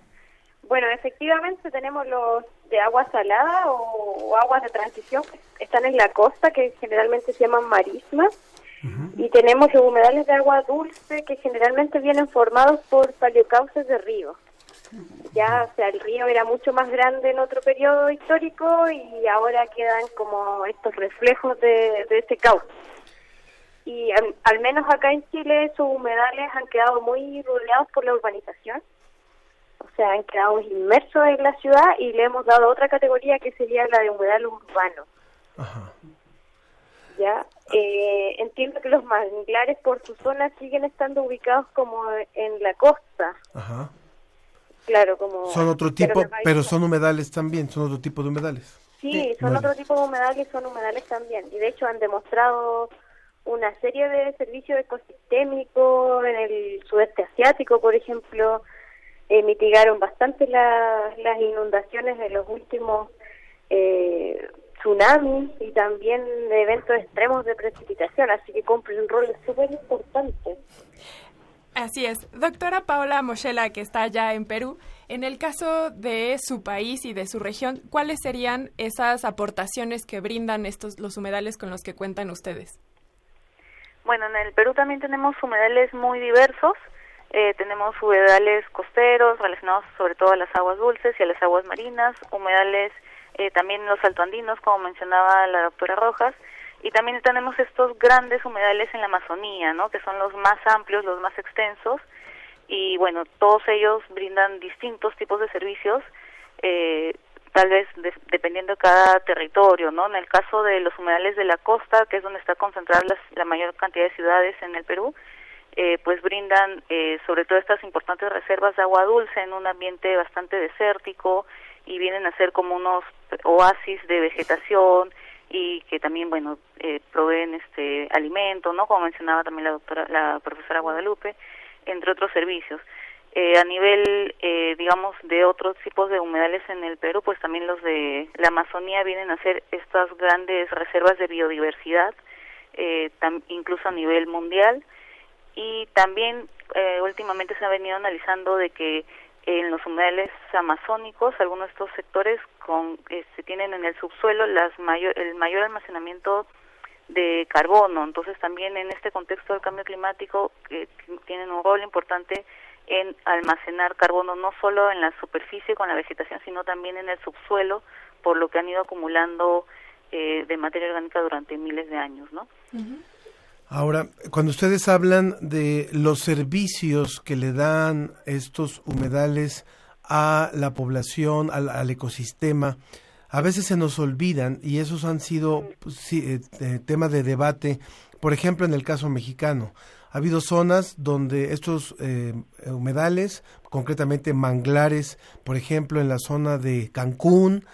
Bueno, efectivamente tenemos los de agua salada o, o aguas de transición que están en la costa, que generalmente se llaman marismas. Y tenemos los humedales de agua dulce que generalmente vienen formados por paleocauces de río. Ya, o sea, el río era mucho más grande en otro periodo histórico y ahora quedan como estos reflejos de, de ese cauce. Y al, al menos acá en Chile esos humedales han quedado muy rodeados por la urbanización. O sea, han quedado inmersos en la ciudad y le hemos dado otra categoría que sería la de humedal urbano. Ya, eh, entiendo que los manglares por su zona siguen estando ubicados como en la costa. Ajá. Claro, como... Son otro tipo, pero son humedales también, son otro tipo de humedales. Sí, son otro tipo de humedales, son humedales también. Y de hecho han demostrado una serie de servicios ecosistémicos en el sudeste asiático, por ejemplo. Eh, mitigaron bastante la- las inundaciones de los últimos eh, tsunamis y también de eventos extremos de precipitación, así que cumplen un rol súper importante. Así es. Doctora Paola Moschela, que está allá en Perú, en el caso de su país y de su región, ¿cuáles serían esas aportaciones que brindan estos los humedales con los que cuentan ustedes? Bueno, en el Perú también tenemos humedales muy diversos. Eh, tenemos humedales costeros relacionados sobre todo a las aguas dulces y a las aguas marinas, humedales eh, también los altoandinos, como mencionaba la doctora Rojas, y también tenemos estos grandes humedales en la Amazonía, ¿no? que son los más amplios, los más extensos, y bueno, todos ellos brindan distintos tipos de servicios, eh, tal vez de- dependiendo de cada territorio, ¿no? En el caso de los humedales de la costa, que es donde está concentrada la mayor cantidad de ciudades en el Perú, eh, pues brindan eh, sobre todo estas importantes reservas de agua dulce en un ambiente bastante desértico y vienen a ser como unos oasis de vegetación y que también bueno eh, proveen este alimento no como mencionaba también la doctora la profesora Guadalupe entre otros servicios. Eh, a nivel eh, digamos de otros tipos de humedales en el Perú pues también los de la Amazonía vienen a ser estas grandes reservas de biodiversidad eh, incluso a nivel mundial y también eh, últimamente se ha venido analizando de que en los humedales amazónicos algunos de estos sectores con este, tienen en el subsuelo las mayor, el mayor almacenamiento de carbono. Entonces también en este contexto del cambio climático que tienen un rol importante en almacenar carbono no solo en la superficie con la vegetación sino también en el subsuelo por lo que han ido acumulando eh, de materia orgánica durante miles de años no Ahora, cuando ustedes hablan de los servicios que le dan estos humedales a la población, al, al ecosistema, a veces se nos olvidan y esos han sido pues, eh, eh, tema de debate. Por ejemplo, en el caso mexicano, ha habido zonas donde estos eh, humedales, concretamente manglares, por ejemplo, en la zona de Cancún,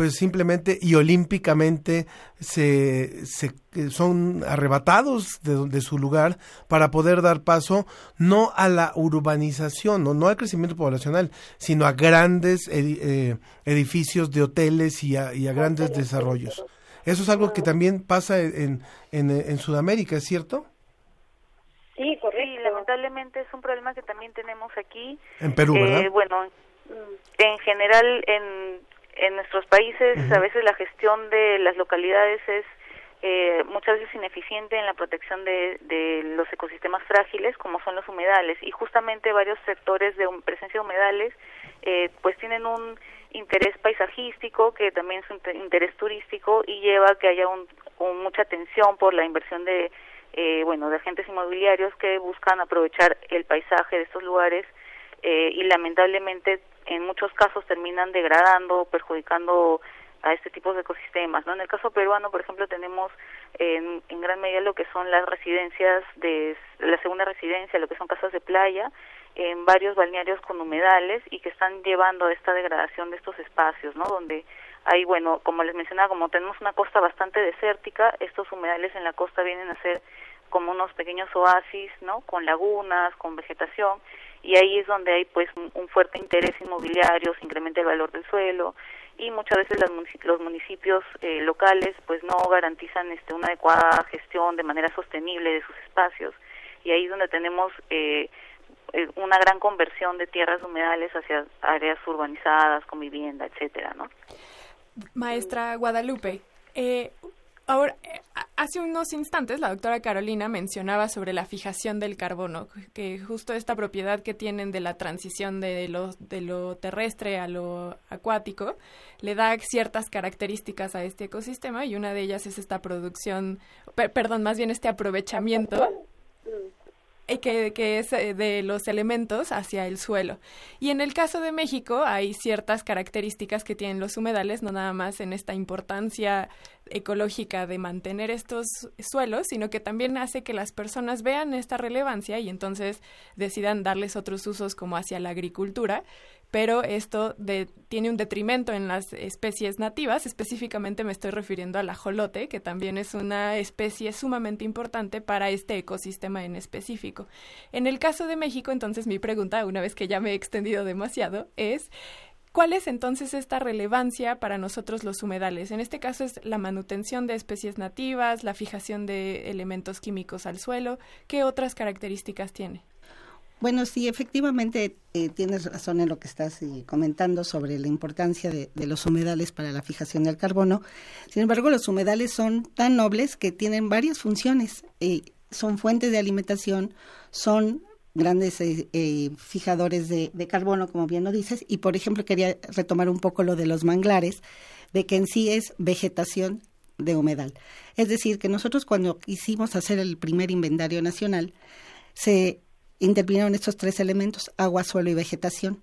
pues simplemente y olímpicamente se, se eh, son arrebatados de, de su lugar para poder dar paso no a la urbanización, no, no al crecimiento poblacional, sino a grandes eh, edificios de hoteles y a, y a grandes desarrollos. Eso es algo que también pasa en, en, en Sudamérica, ¿es cierto? Sí, correcto. Sí, lamentablemente es un problema que también tenemos aquí. En Perú, Eh, ¿verdad? bueno, en general en, en nuestros países a veces la gestión de las localidades es eh, muchas veces ineficiente en la protección de, de los ecosistemas frágiles como son los humedales. Y justamente varios sectores de presencia de humedales eh, pues tienen un interés paisajístico que también es un te- interés turístico y lleva a que haya un, un- mucha atención por la inversión de eh, bueno de agentes inmobiliarios que buscan aprovechar el paisaje de estos lugares eh, y lamentablemente en muchos casos terminan degradando, perjudicando a este tipo de ecosistemas. ¿no? En el caso peruano, por ejemplo, tenemos en, en gran medida lo que son las residencias de la segunda residencia, lo que son casas de playa, en varios balnearios con humedales y que están llevando a esta degradación de estos espacios, ¿no? Donde hay, bueno, como les mencionaba, como tenemos una costa bastante desértica, estos humedales en la costa vienen a ser como unos pequeños oasis, ¿no? Con lagunas, con vegetación, y ahí es donde hay pues un, fuerte interés inmobiliario, se incrementa el valor del suelo y muchas veces los municipios eh, locales pues no garantizan este una adecuada gestión de manera sostenible de sus espacios y ahí es donde tenemos eh, eh, una gran conversión de tierras humedales hacia áreas urbanizadas con vivienda, etcétera, ¿no? Maestra Guadalupe, eh, ahora, eh, hace unos instantes la doctora Carolina mencionaba sobre la fijación del carbono, que justo esta propiedad que tienen de la transición de lo, de lo terrestre a lo acuático le da ciertas características a este ecosistema y una de ellas es esta producción, perdón, más bien este aprovechamiento que, que, es eh, de los elementos hacia el suelo. Y en el caso de México hay ciertas características que tienen los humedales, no nada más en esta importancia ecológica de mantener estos suelos, sino que también hace que las personas vean esta relevancia y entonces decidan darles otros usos como hacia la agricultura pero esto tiene un detrimento en las especies nativas, específicamente me estoy refiriendo al ajolote, que también es una especie sumamente importante para este ecosistema en específico. En el caso de México, entonces mi pregunta, una vez que ya me he extendido demasiado, es ¿Cuál es entonces esta relevancia para nosotros los humedales? En este caso es la manutención de especies nativas, la fijación de elementos químicos al suelo. ¿Qué otras características tiene? Bueno, sí, efectivamente eh, tienes razón en lo que estás eh, comentando sobre la importancia de, los humedales para la fijación del carbono. Sin embargo, los humedales son tan nobles que tienen varias funciones. Eh, son fuentes de alimentación, son grandes fijadores de, de, carbono, como bien lo dices. Y, por ejemplo, quería retomar un poco lo de los manglares, de que en sí es vegetación de humedal. Es decir, que nosotros cuando quisimos hacer el primer inventario nacional, se intervinieron estos tres elementos, agua, suelo y vegetación.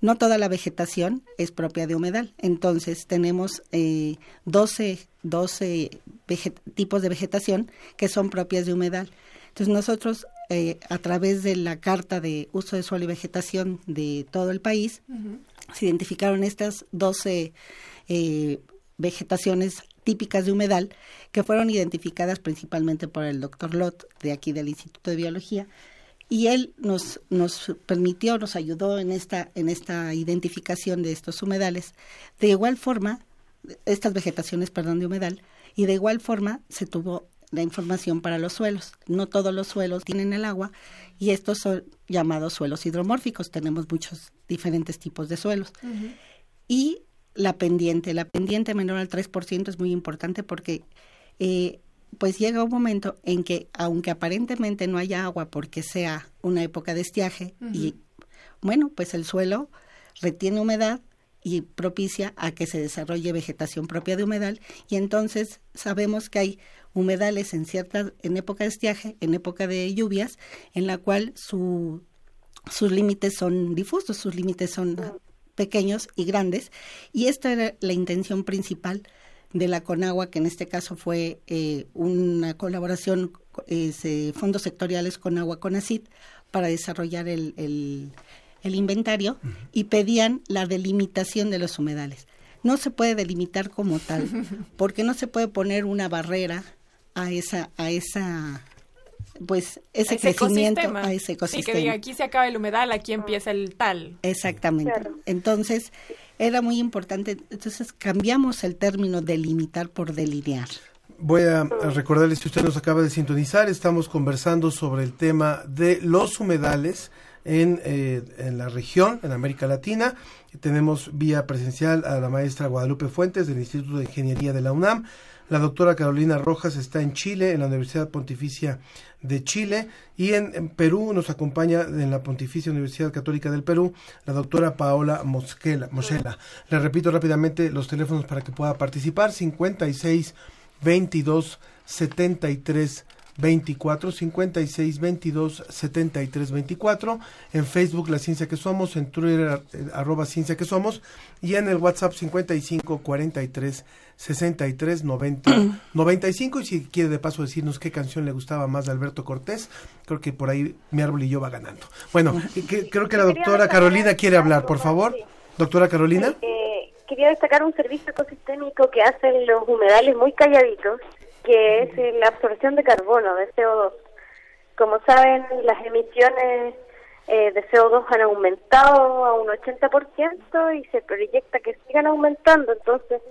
No toda la vegetación es propia de humedal, entonces tenemos eh, 12, 12 tipos de vegetación que son propias de humedal. Entonces nosotros eh, a través de la carta de uso de suelo y vegetación de todo el país, se identificaron estas 12 eh, vegetaciones típicas de humedal que fueron identificadas principalmente por el doctor Lott de aquí del Instituto de Biología y él nos, nos permitió, nos ayudó en esta, en esta identificación de estos humedales. De igual forma, estas vegetaciones, perdón, de humedal, y de igual forma se tuvo la información para los suelos. No todos los suelos tienen el agua y estos son llamados suelos hidromórficos. Tenemos muchos diferentes tipos de suelos. Y la pendiente, la pendiente menor al 3% es muy importante porque eh, pues llega un momento en que, aunque aparentemente no haya agua porque sea una época de estiaje, y bueno, pues el suelo retiene humedad y propicia a que se desarrolle vegetación propia de humedal y entonces sabemos que hay humedales en cierta en época de estiaje, en época de lluvias, en la cual su, sus límites son difusos, sus límites son pequeños y grandes y esta era la intención principal de la Conagua, que en este caso fue eh, una colaboración, eh, fondos sectoriales con Agua Conacid, para desarrollar el, el, inventario y pedían la delimitación de los humedales. No se puede delimitar como tal, *laughs* porque no se puede poner una barrera a esa, a esa pues ese, crecimiento a ese ecosistema. Sí, que diga, aquí se acaba el humedal, aquí empieza el tal. Exactamente. Entonces, era muy importante. Entonces cambiamos el término delimitar por delinear. Voy a, recordarles que usted nos acaba de sintonizar. Estamos conversando sobre el tema de los humedales en, eh, en la región, en América Latina. Tenemos vía presencial a la maestra Guadalupe Fuentes del Instituto de Ingeniería de la UNAM. La doctora Carolina Rojas está en Chile, en la Universidad Pontificia de Chile y en, Perú nos acompaña en la Pontificia Universidad Católica del Perú la doctora Paola Mosquela. Le repito rápidamente los teléfonos para que pueda participar 56 22 73 24 56 22 73 24 en Facebook La Ciencia que Somos en Twitter arroba Ciencia que Somos y en el WhatsApp 55 43 63 90 95 y si quiere de paso decirnos qué canción le gustaba más de Alberto Cortés creo que por ahí mi árbol y yo va ganando. Bueno que- creo que la doctora Carolina quiere hablar por favor. doctora Carolina. Eh, quería destacar un servicio ecosistémico que hacen los humedales muy calladitos, que es la absorción de carbono, de CO2. Como saben, las emisiones eh, de CO2 han aumentado a un 80% y se proyecta que sigan aumentando. Entonces,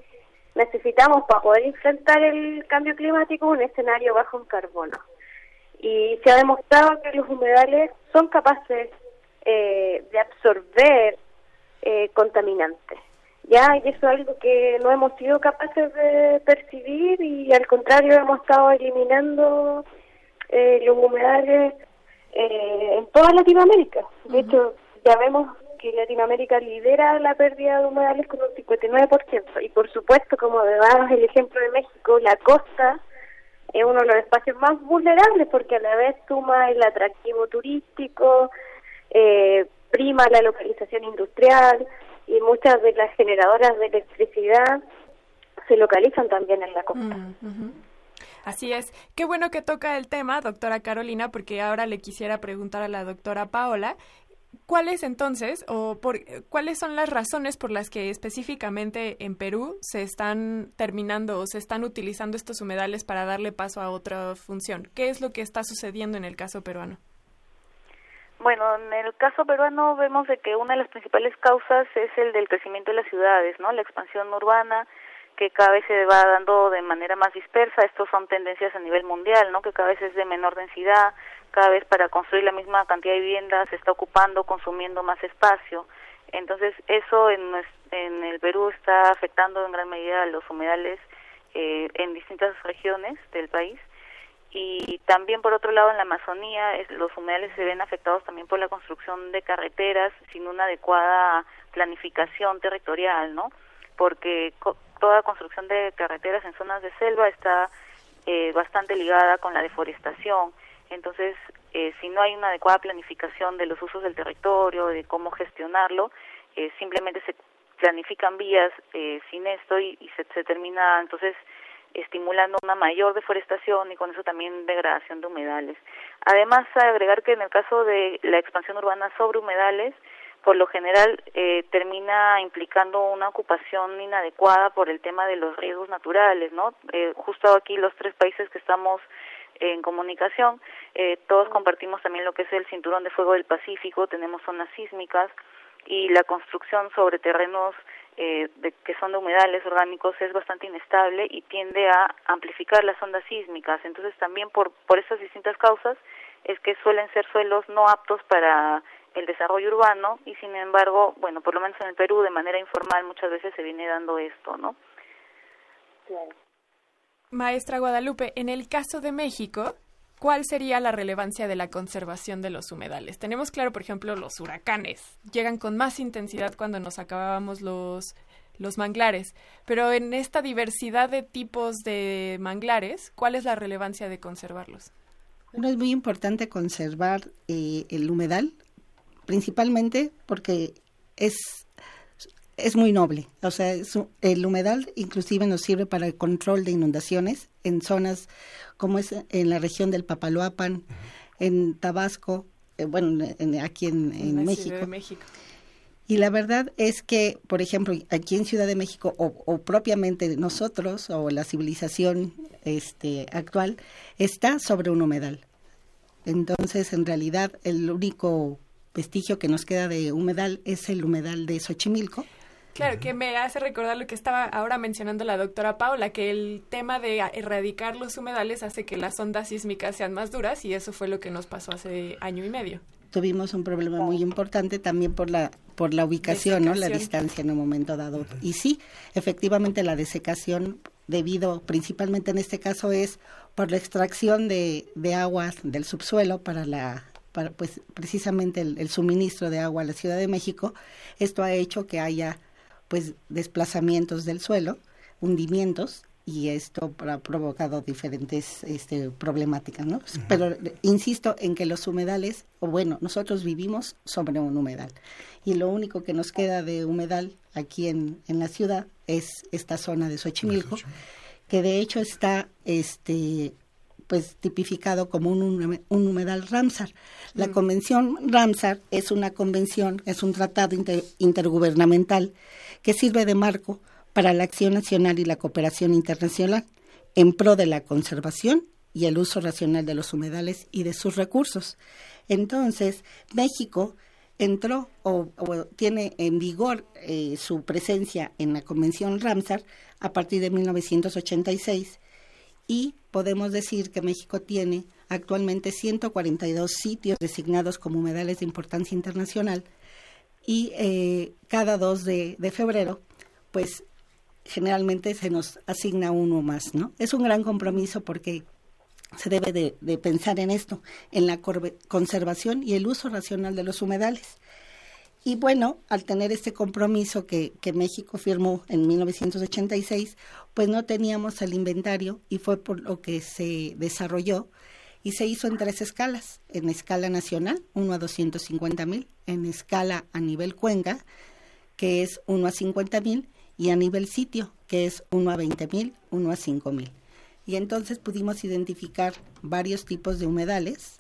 necesitamos para poder enfrentar el cambio climático un escenario bajo en carbono. Y se ha demostrado que los humedales son capaces eh, de absorber eh, contaminantes. Ya, y eso es algo que no hemos sido capaces de percibir y al contrario hemos estado eliminando eh, los humedales eh, en toda Latinoamérica. De hecho, ya vemos que Latinoamérica lidera la pérdida de humedales con un 59%. Y por supuesto, como dabas el ejemplo de México, la costa es uno de los espacios más vulnerables porque a la vez suma el atractivo turístico, eh, prima la localización industrial y muchas de las generadoras de electricidad se localizan también en la costa. Mm. Así es. Qué bueno que toca el tema, doctora Carolina, porque ahora le quisiera preguntar a la doctora Paola. ¿Cuáles entonces, o por, cuáles son las razones por las que específicamente en Perú se están terminando o se están utilizando estos humedales para darle paso a otra función? ¿Qué es lo que está sucediendo en el caso peruano? Bueno, en el caso peruano vemos de que una de las principales causas es el del crecimiento de las ciudades, ¿no? La expansión urbana que cada vez se va dando de manera más dispersa. Estos son tendencias a nivel mundial, ¿no? Que cada vez es de menor densidad, cada vez para construir la misma cantidad de viviendas se está ocupando, consumiendo más espacio. Entonces, eso en, en el Perú está afectando en gran medida a los humedales eh, en distintas regiones del país y también por otro lado en la Amazonía es- los humedales se ven afectados también por la construcción de carreteras sin una adecuada planificación territorial, ¿no? Porque co- toda construcción de carreteras en zonas de selva está eh, bastante ligada con la deforestación. Entonces, eh, si no hay una adecuada planificación de los usos del territorio, de cómo gestionarlo, eh, simplemente se planifican vías eh, sin esto y, y se, se termina entonces estimulando una mayor deforestación y con eso también degradación de humedales. Además, agregar que en el caso de la expansión urbana sobre humedales, por lo general eh, termina implicando una ocupación inadecuada por el tema de los riesgos naturales, ¿no? Eh, justo aquí los tres países que estamos en comunicación, eh, todos compartimos también lo que es el cinturón de fuego del Pacífico, tenemos zonas sísmicas y la construcción sobre terrenos eh, de, que son de humedales orgánicos es bastante inestable y tiende a amplificar las ondas sísmicas. Entonces también por, por estas distintas causas es que suelen ser suelos no aptos para el desarrollo urbano y sin embargo, bueno, por lo menos en el Perú de manera informal muchas veces se viene dando esto, ¿no? Maestra Guadalupe, en el caso de México, ¿cuál sería la relevancia de la conservación de los humedales? Tenemos claro, por ejemplo, los huracanes. Llegan con más intensidad cuando nos acabábamos los, los manglares. Pero en esta diversidad de tipos de manglares, ¿cuál es la relevancia de conservarlos? Bueno, es muy importante conservar eh, el humedal, principalmente porque es, es muy noble. O sea, es un- el humedal inclusive nos sirve para el control de inundaciones en zonas como es en la región del Papaloapan, en Tabasco, eh, bueno, en- aquí en, en México. Ciudad de México. Y la verdad es que, por ejemplo, aquí en Ciudad de México o, o propiamente nosotros o la civilización este, actual está sobre un humedal. Entonces, en realidad, el único vestigio que nos queda de humedal es el humedal de Xochimilco. Claro, que me hace recordar lo que estaba ahora mencionando la doctora Paula, que el tema de erradicar los humedales hace que las ondas sísmicas sean más duras y eso fue lo que nos pasó hace año y medio. Tuvimos un problema muy importante también por la por la ubicación, ¿no? La distancia en un momento dado. Y sí, efectivamente la desecación debido principalmente en este caso es por la extracción de, de aguas del subsuelo para la para pues precisamente el, el suministro de agua a la Ciudad de México. Esto ha hecho que haya pues desplazamientos del suelo, hundimientos y esto ha provocado diferentes este, problemáticas, ¿no? Pero insisto en que los humedales, o bueno, nosotros vivimos sobre un humedal y lo único que nos queda de humedal aquí en, en la ciudad es esta zona de Xochimilco, que de hecho está este pues tipificado como un, un humedal Ramsar. La Mm. convención Ramsar es una convención, es un tratado inter- intergubernamental que sirve de marco para la acción nacional y la cooperación internacional en pro de la conservación y el uso racional de los humedales y de sus recursos. Entonces, México entró o, tiene en vigor eh, su presencia en la Convención Ramsar a partir de 1986 y podemos decir que México tiene actualmente 142 sitios designados como humedales de importancia internacional y eh, cada 2 de, de febrero, pues generalmente se nos asigna uno más, ¿no? Es un gran compromiso porque se debe de, de pensar en esto, en la conservación y el uso racional de los humedales. Y bueno, al tener este compromiso que, que México firmó en 1986, pues no teníamos el inventario y fue por lo que se desarrolló y se hizo en tres escalas, en escala nacional, 1 a 250 mil, en escala a nivel cuenca, que es 1 a 50 mil, y a nivel sitio, que es 1 a 20 mil, 1 a 5 mil. Y entonces pudimos identificar varios tipos de humedales,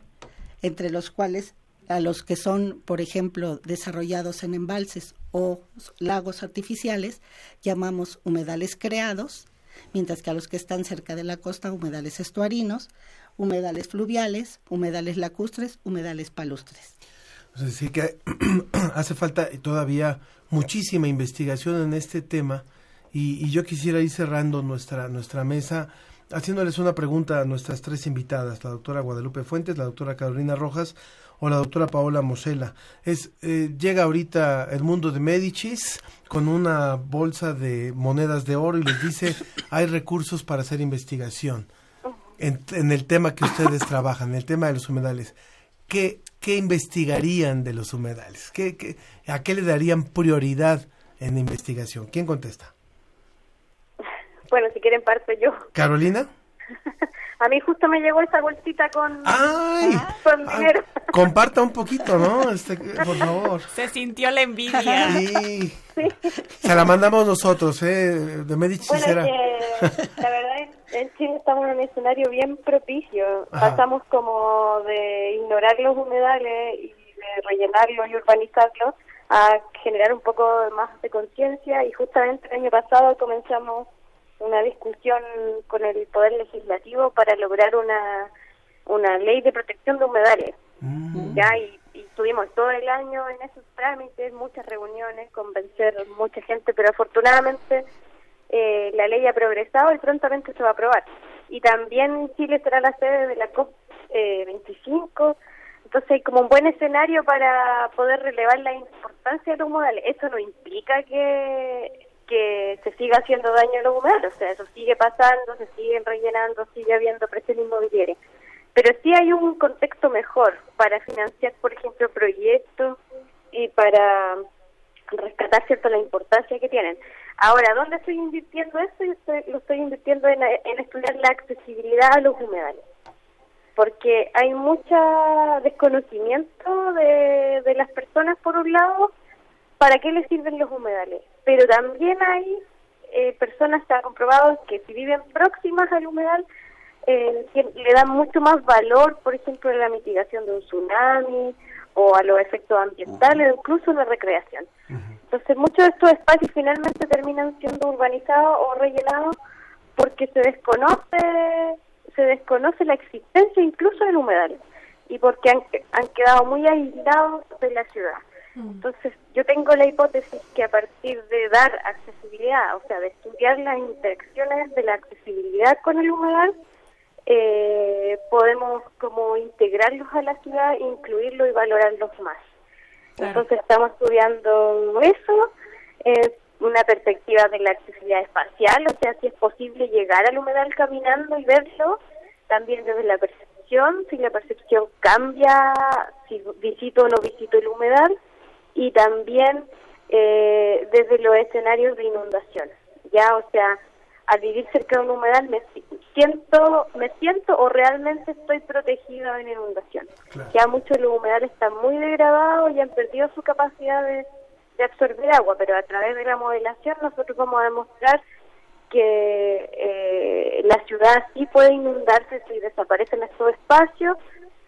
entre los cuales a los que son, por ejemplo, desarrollados en embalses o lagos artificiales, llamamos humedales creados, mientras que a los que están cerca de la costa, humedales estuarinos, humedales fluviales, humedales lacustres, humedales palustres. Es decir, que *clears throat* hace falta todavía muchísima investigación en este tema y, y yo quisiera ir cerrando nuestra, nuestra mesa haciéndoles una pregunta a nuestras tres invitadas, la doctora Guadalupe Fuentes, la doctora Carolina Rojas o la doctora Paola Mosela. Es, eh, llega ahorita el mundo de Medicis con una bolsa de monedas de oro y les dice *coughs* hay recursos para hacer investigación en, en el tema que ustedes trabajan, en el tema de los humedales. ¿Qué, qué investigarían de los humedales? ¿Qué, qué, ¿A qué le darían prioridad en investigación? ¿Quién contesta? Bueno, si quieren parto yo. ¿Carolina? *laughs* A mí justo me llegó esa bolsita con, ¡Ay! con dinero. Comparta un poquito, ¿no? Este, por favor. Se sintió la envidia. Sí. Se la mandamos nosotros, ¿eh? De Medici Bueno, será. que, la verdad en, en Chile estamos en un escenario bien propicio. Ajá. Pasamos como de ignorar los humedales y de rellenarlos y urbanizarlos a generar un poco más de conciencia y justamente el año pasado comenzamos una discusión con el Poder Legislativo para lograr una, una ley de protección de humedales. Ya, y, y estuvimos todo el año en esos trámites, muchas reuniones, convencer mucha gente, pero afortunadamente eh, la ley ha progresado y prontamente se va a aprobar. Y también Chile será la sede de la COP eh, 25, entonces hay como un buen escenario para poder relevar la importancia de los humedales. Eso no implica que que se siga haciendo daño a los humedales, o sea, eso sigue pasando, se siguen rellenando, sigue habiendo presión inmobiliaria. Pero sí hay un contexto mejor para financiar, por ejemplo, proyectos y para rescatar cierto la importancia que tienen. Ahora, ¿dónde estoy invirtiendo eso? Yo estoy- lo estoy invirtiendo en, en estudiar la accesibilidad a los humedales. Porque hay mucho desconocimiento de, de las personas, por un lado, para qué les sirven los humedales. Pero también hay eh, personas, está comprobado, que si viven próximas al humedal, eh, le dan mucho más valor, por ejemplo, a la mitigación de un tsunami o a los efectos ambientales o incluso la recreación. Entonces, muchos de estos espacios finalmente terminan siendo urbanizados o rellenados porque se desconoce se desconoce la existencia incluso del humedal y porque han, han quedado muy aislados de la ciudad. Entonces, yo tengo la hipótesis que a partir de dar accesibilidad, o sea, de estudiar las interacciones de la accesibilidad con el humedal, eh, podemos como integrarlos a la ciudad, incluirlos y valorarlos más. Entonces, estamos estudiando eso, eh, una perspectiva de la accesibilidad espacial, o sea, si es posible llegar al humedal caminando y verlo, también desde la percepción, si la percepción cambia, si visito o no visito el humedal, y también eh, desde los escenarios de inundación. Ya, o sea, al vivir cerca de un humedal me siento, me siento o realmente estoy protegida de inundaciones. Ya muchos de los humedales están muy degradados y han perdido su capacidad de, de absorber agua, pero a través de la modelación nosotros vamos a demostrar que eh, la ciudad sí puede inundarse si desaparecen estos espacios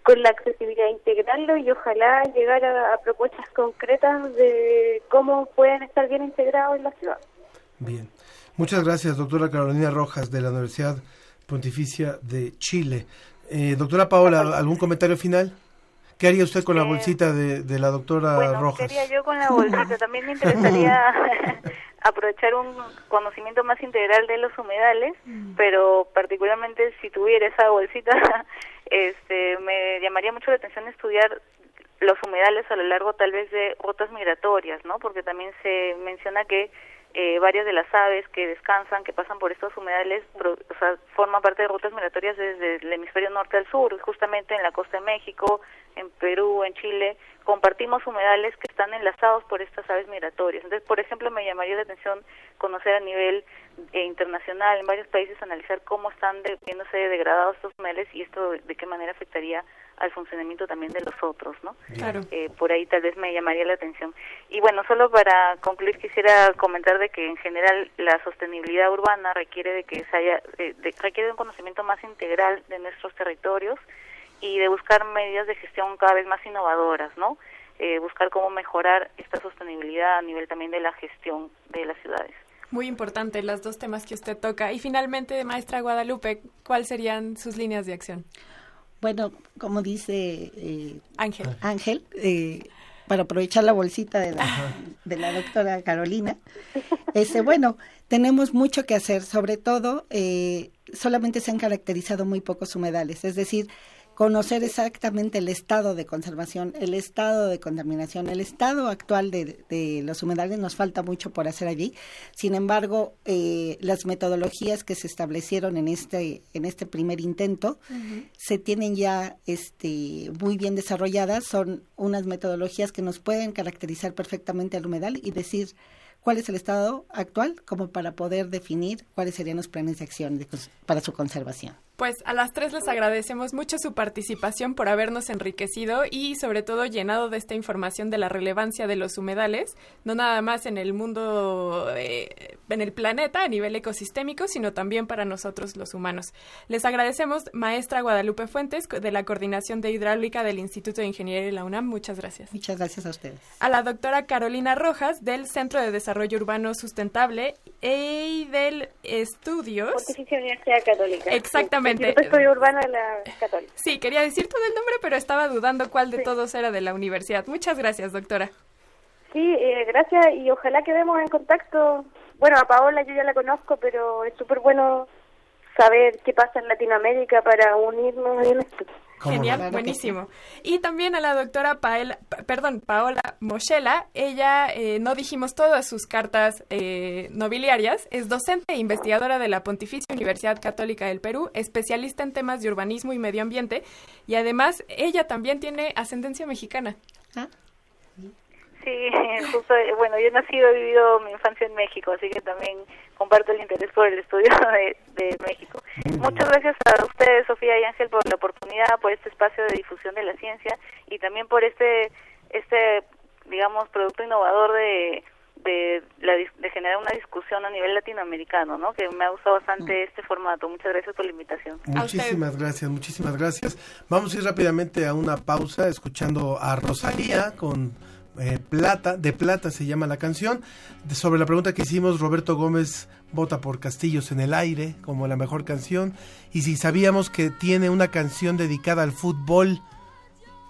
con la accesibilidad integrarlo y ojalá llegar a, a propuestas concretas de cómo pueden estar bien integrados en la ciudad. Bien. Muchas gracias, doctora Carolina Rojas, de la Universidad Pontificia de Chile. Eh, doctora Paola, ¿algún comentario final? ¿Qué haría usted con la bolsita de, de la doctora bueno, Rojas? ¿qué haría yo con la bolsita? También me interesaría *laughs* *laughs* aprovechar un conocimiento más integral de los humedales, pero particularmente si tuviera esa bolsita, este, me llamaría mucho la atención estudiar los humedales a lo largo tal vez de rutas migratorias, ¿no? Porque también se menciona que eh, varias de las aves que descansan, que pasan por estos humedales, o sea, forman parte de rutas migratorias desde el hemisferio norte al sur, justamente en la costa de México, en Perú, en Chile, compartimos humedales que están enlazados por estas aves migratorias. Entonces, por ejemplo, me llamaría la atención conocer a nivel eh, internacional, en varios países, analizar cómo están de- viéndose degradados estos humedales y esto de, qué manera afectaría al funcionamiento también de los otros, ¿no? Claro. Eh, por ahí tal vez me llamaría la atención. Y bueno, solo para concluir quisiera comentar de que en general la sostenibilidad urbana requiere de que se haya, eh, de- requiere de un conocimiento más integral de nuestros territorios y de buscar medidas de gestión cada vez más innovadoras, ¿no? Eh, buscar cómo mejorar esta sostenibilidad a nivel también de la gestión de las ciudades. Muy importante los dos temas que usted toca. Y finalmente, maestra Guadalupe, ¿cuáles serían sus líneas de acción? Bueno, como dice eh, Ángel, Ángel eh, para aprovechar la bolsita de la, de la doctora Carolina, este, bueno, tenemos mucho que hacer, sobre todo eh, solamente se han caracterizado muy pocos humedales, es decir, conocer exactamente el estado de conservación, el estado de contaminación, el estado actual de, de los humedales, nos falta mucho por hacer allí. Sin embargo, eh, las metodologías que se establecieron en este, en este primer intento se tienen ya este, muy bien desarrolladas, son unas metodologías que nos pueden caracterizar perfectamente al humedal y decir cuál es el estado actual como para poder definir cuáles serían los planes de acción de para su conservación. Pues a las tres les agradecemos mucho su participación por habernos enriquecido y sobre todo llenado de esta información de la relevancia de los humedales, no nada más en el mundo, eh, en el planeta a nivel ecosistémico, sino también para nosotros los humanos. Les agradecemos, maestra Guadalupe Fuentes, de la Coordinación de Hidráulica del Instituto de Ingeniería de la UNAM. Muchas gracias. Muchas gracias a ustedes. A la doctora Carolina Rojas, del Centro de Desarrollo Urbano Sustentable y del Estudios. Pontificia Universidad Católica. Exactamente. Instituto de Estudio Urbano de la Católica. Sí, quería decir todo el nombre, pero estaba dudando cuál de todos era de la universidad. Muchas gracias, doctora. Sí, eh, gracias y ojalá quedemos en contacto. Bueno, a Paola yo ya la conozco, pero es súper bueno saber qué pasa en Latinoamérica para unirnos en esto. Genial, buenísimo. Y también a la doctora Paela, pa- perdón, Paola Moschela. Ella, eh, no dijimos todas sus cartas eh, nobiliarias, es docente e investigadora de la Pontificia Universidad Católica del Perú, especialista en temas de urbanismo y medio ambiente, y además ella también tiene ascendencia mexicana. Sí, *laughs* justo, eh, bueno, yo he nacido, he vivido mi infancia en México, así que también comparto el interés por el estudio *laughs* de, de México. Muchas gracias a ustedes, Sofía y Ángel, por la oportunidad, por este espacio de difusión de la ciencia y también por este, este digamos, producto innovador de, de, la dis- de generar una discusión a nivel latinoamericano, ¿no? Que me ha gustado bastante este formato. Muchas gracias por la invitación. Muchísimas gracias, muchísimas gracias. Vamos a ir rápidamente a una pausa escuchando a Rosalía con eh, Plata, de Plata se llama la canción. De- sobre la pregunta que hicimos, Roberto Gómez vota por Castillos en el aire como la mejor canción. Y si sabíamos que tiene una canción dedicada al fútbol.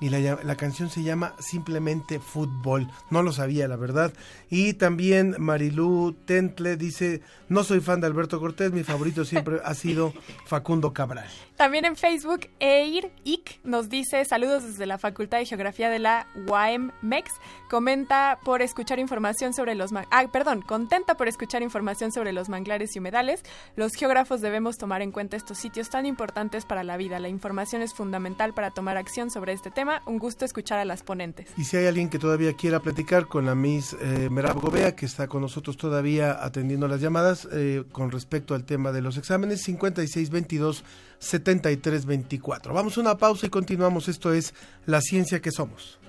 Y la, la canción se llama simplemente Fútbol. No lo sabía, la verdad. Y también Marilú Tentle dice, no soy fan de Alberto Cortés, mi favorito siempre ha sido *laughs* Facundo Cabral. También en Facebook, Eir Ic nos dice saludos desde la Facultad de Geografía de la UAM MEX. Comenta por escuchar información sobre los ah, perdón, contenta por escuchar información sobre los manglares y humedales. Los geógrafos debemos tomar en cuenta estos sitios tan importantes para la vida. La información es fundamental para tomar acción sobre este tema. Un gusto escuchar a las ponentes. Y si hay alguien que todavía quiera platicar con la Miss eh, Merab Gobea, que está con nosotros todavía atendiendo las llamadas eh, con respecto al tema de los exámenes, 5622 7324. Vamos a una pausa y continuamos. Esto es La Ciencia que Somos.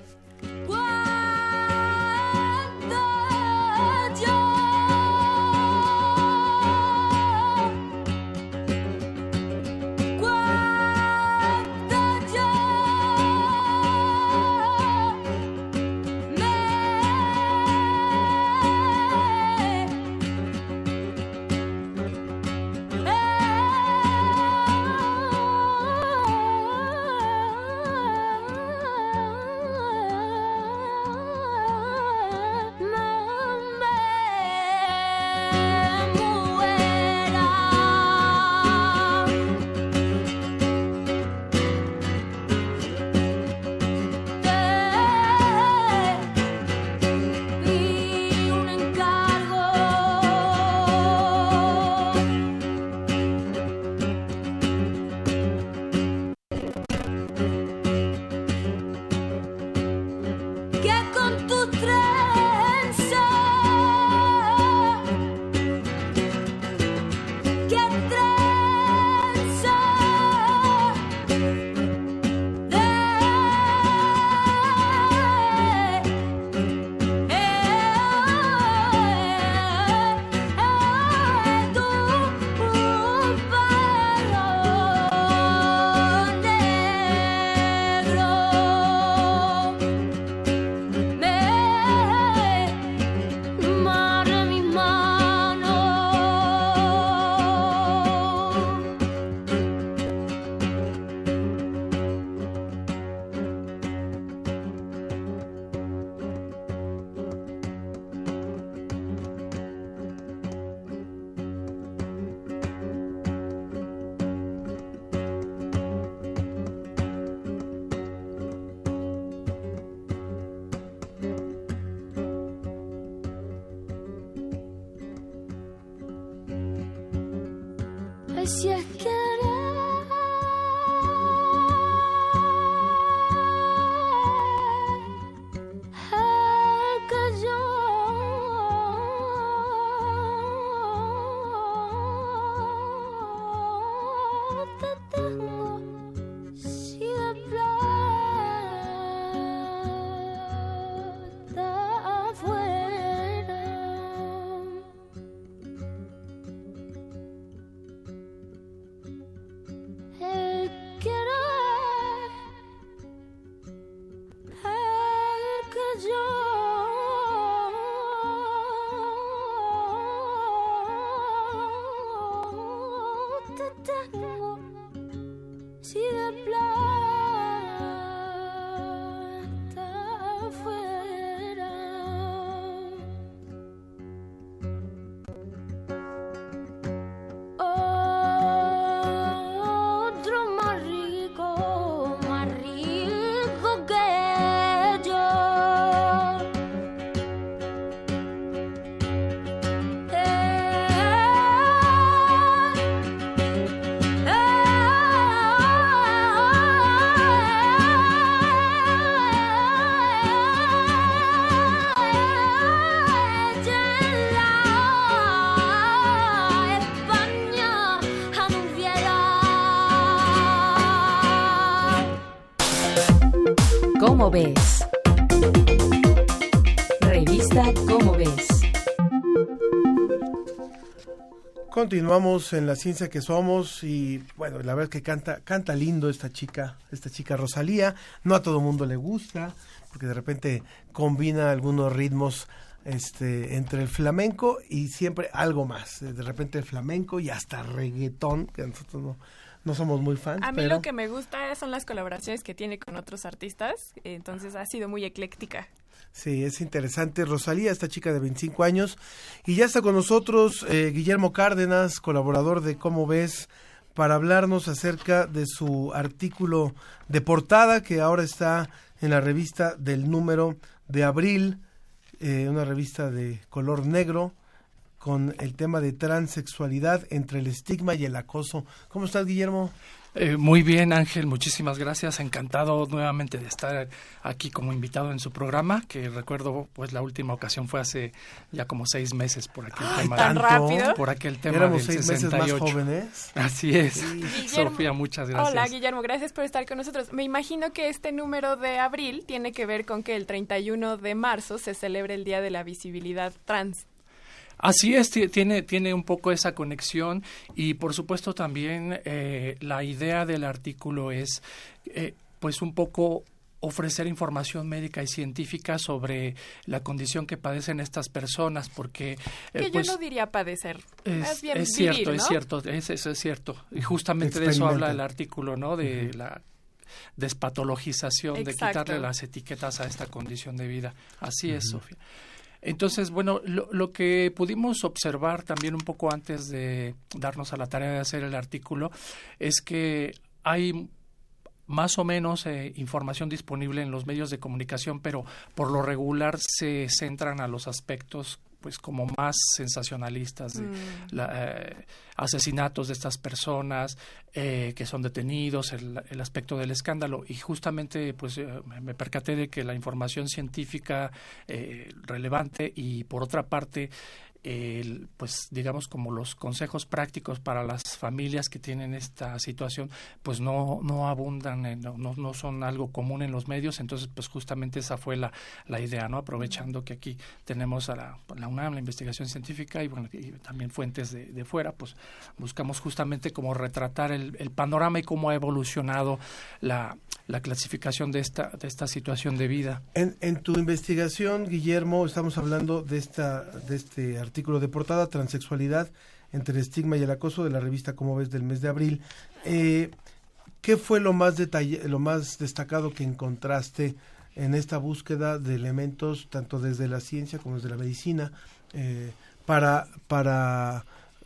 Continuamos en la ciencia que somos y bueno, la verdad es que canta, canta lindo esta chica, esta chica Rosalía. No a todo mundo le gusta, porque de repente combina algunos ritmos este, entre el flamenco y siempre algo más. De repente el flamenco y hasta reggaetón, que nosotros no, no somos muy fans. A mí pero lo que me gusta son las colaboraciones que tiene con otros artistas, entonces ha sido muy ecléctica. Sí, es interesante. Rosalía, esta chica de 25 años. Y ya está con nosotros eh, Guillermo Cárdenas, colaborador de Cómo ves, para hablarnos acerca de su artículo de portada que ahora está en la revista del número de abril, eh, una revista de color negro con el tema de transexualidad entre el estigma y el acoso. ¿Cómo estás, Guillermo? Eh, muy bien, Ángel, muchísimas gracias. Encantado nuevamente de estar aquí como invitado en su programa, que recuerdo, pues la última ocasión fue hace ya como seis meses por aquel tema. ¿Tan rápido? Por aquel tema Éramos del seis meses 68. más jóvenes. Así es. Guillermo- Sofía, muchas gracias. Hola, Guillermo, gracias por estar con nosotros. Me imagino que este número de abril tiene que ver con que el 31 de marzo se celebra el Día de la Visibilidad Trans. Así es, ti- tiene, tiene un poco esa conexión y por supuesto también eh, la idea del artículo es eh, pues un poco ofrecer información médica y científica sobre la condición que padecen estas personas porque eh, Que pues, yo no diría padecer. es, más bien es vivir, cierto, ¿no? es cierto, es, eso es cierto. Y justamente de eso habla el artículo, ¿no? De la despatologización, de quitarle las etiquetas a esta condición de vida. Así es, Sofía. Entonces, bueno, lo, que pudimos observar también un poco antes de darnos a la tarea de hacer el artículo es que hay más o menos eh, información disponible en los medios de comunicación, pero por lo regular se centran a los aspectos pues como más sensacionalistas de Mm. la, eh, asesinatos de estas personas eh, que son detenidos, el, el aspecto del escándalo y justamente pues eh, me- percaté de que la información científica relevante y por otra parte pues digamos como los consejos prácticos para las familias que tienen esta situación pues no no abundan en- no, no, no son algo común en los medios. Entonces pues justamente esa fue la, la idea no aprovechando que aquí tenemos a la, la UNAM la investigación científica y bueno y también fuentes de, de fuera pues buscamos justamente como retratar el, el panorama y cómo ha evolucionado la, la clasificación de esta de esta situación de vida. En, en tu investigación, Guillermo, estamos hablando de esta de este artículo de portada, Transexualidad entre el estigma y el acoso de la revista Como ves del mes de abril. Eh, ¿Qué fue lo más lo más destacado que encontraste en esta búsqueda de elementos, tanto desde la ciencia como desde la medicina, eh, para, para,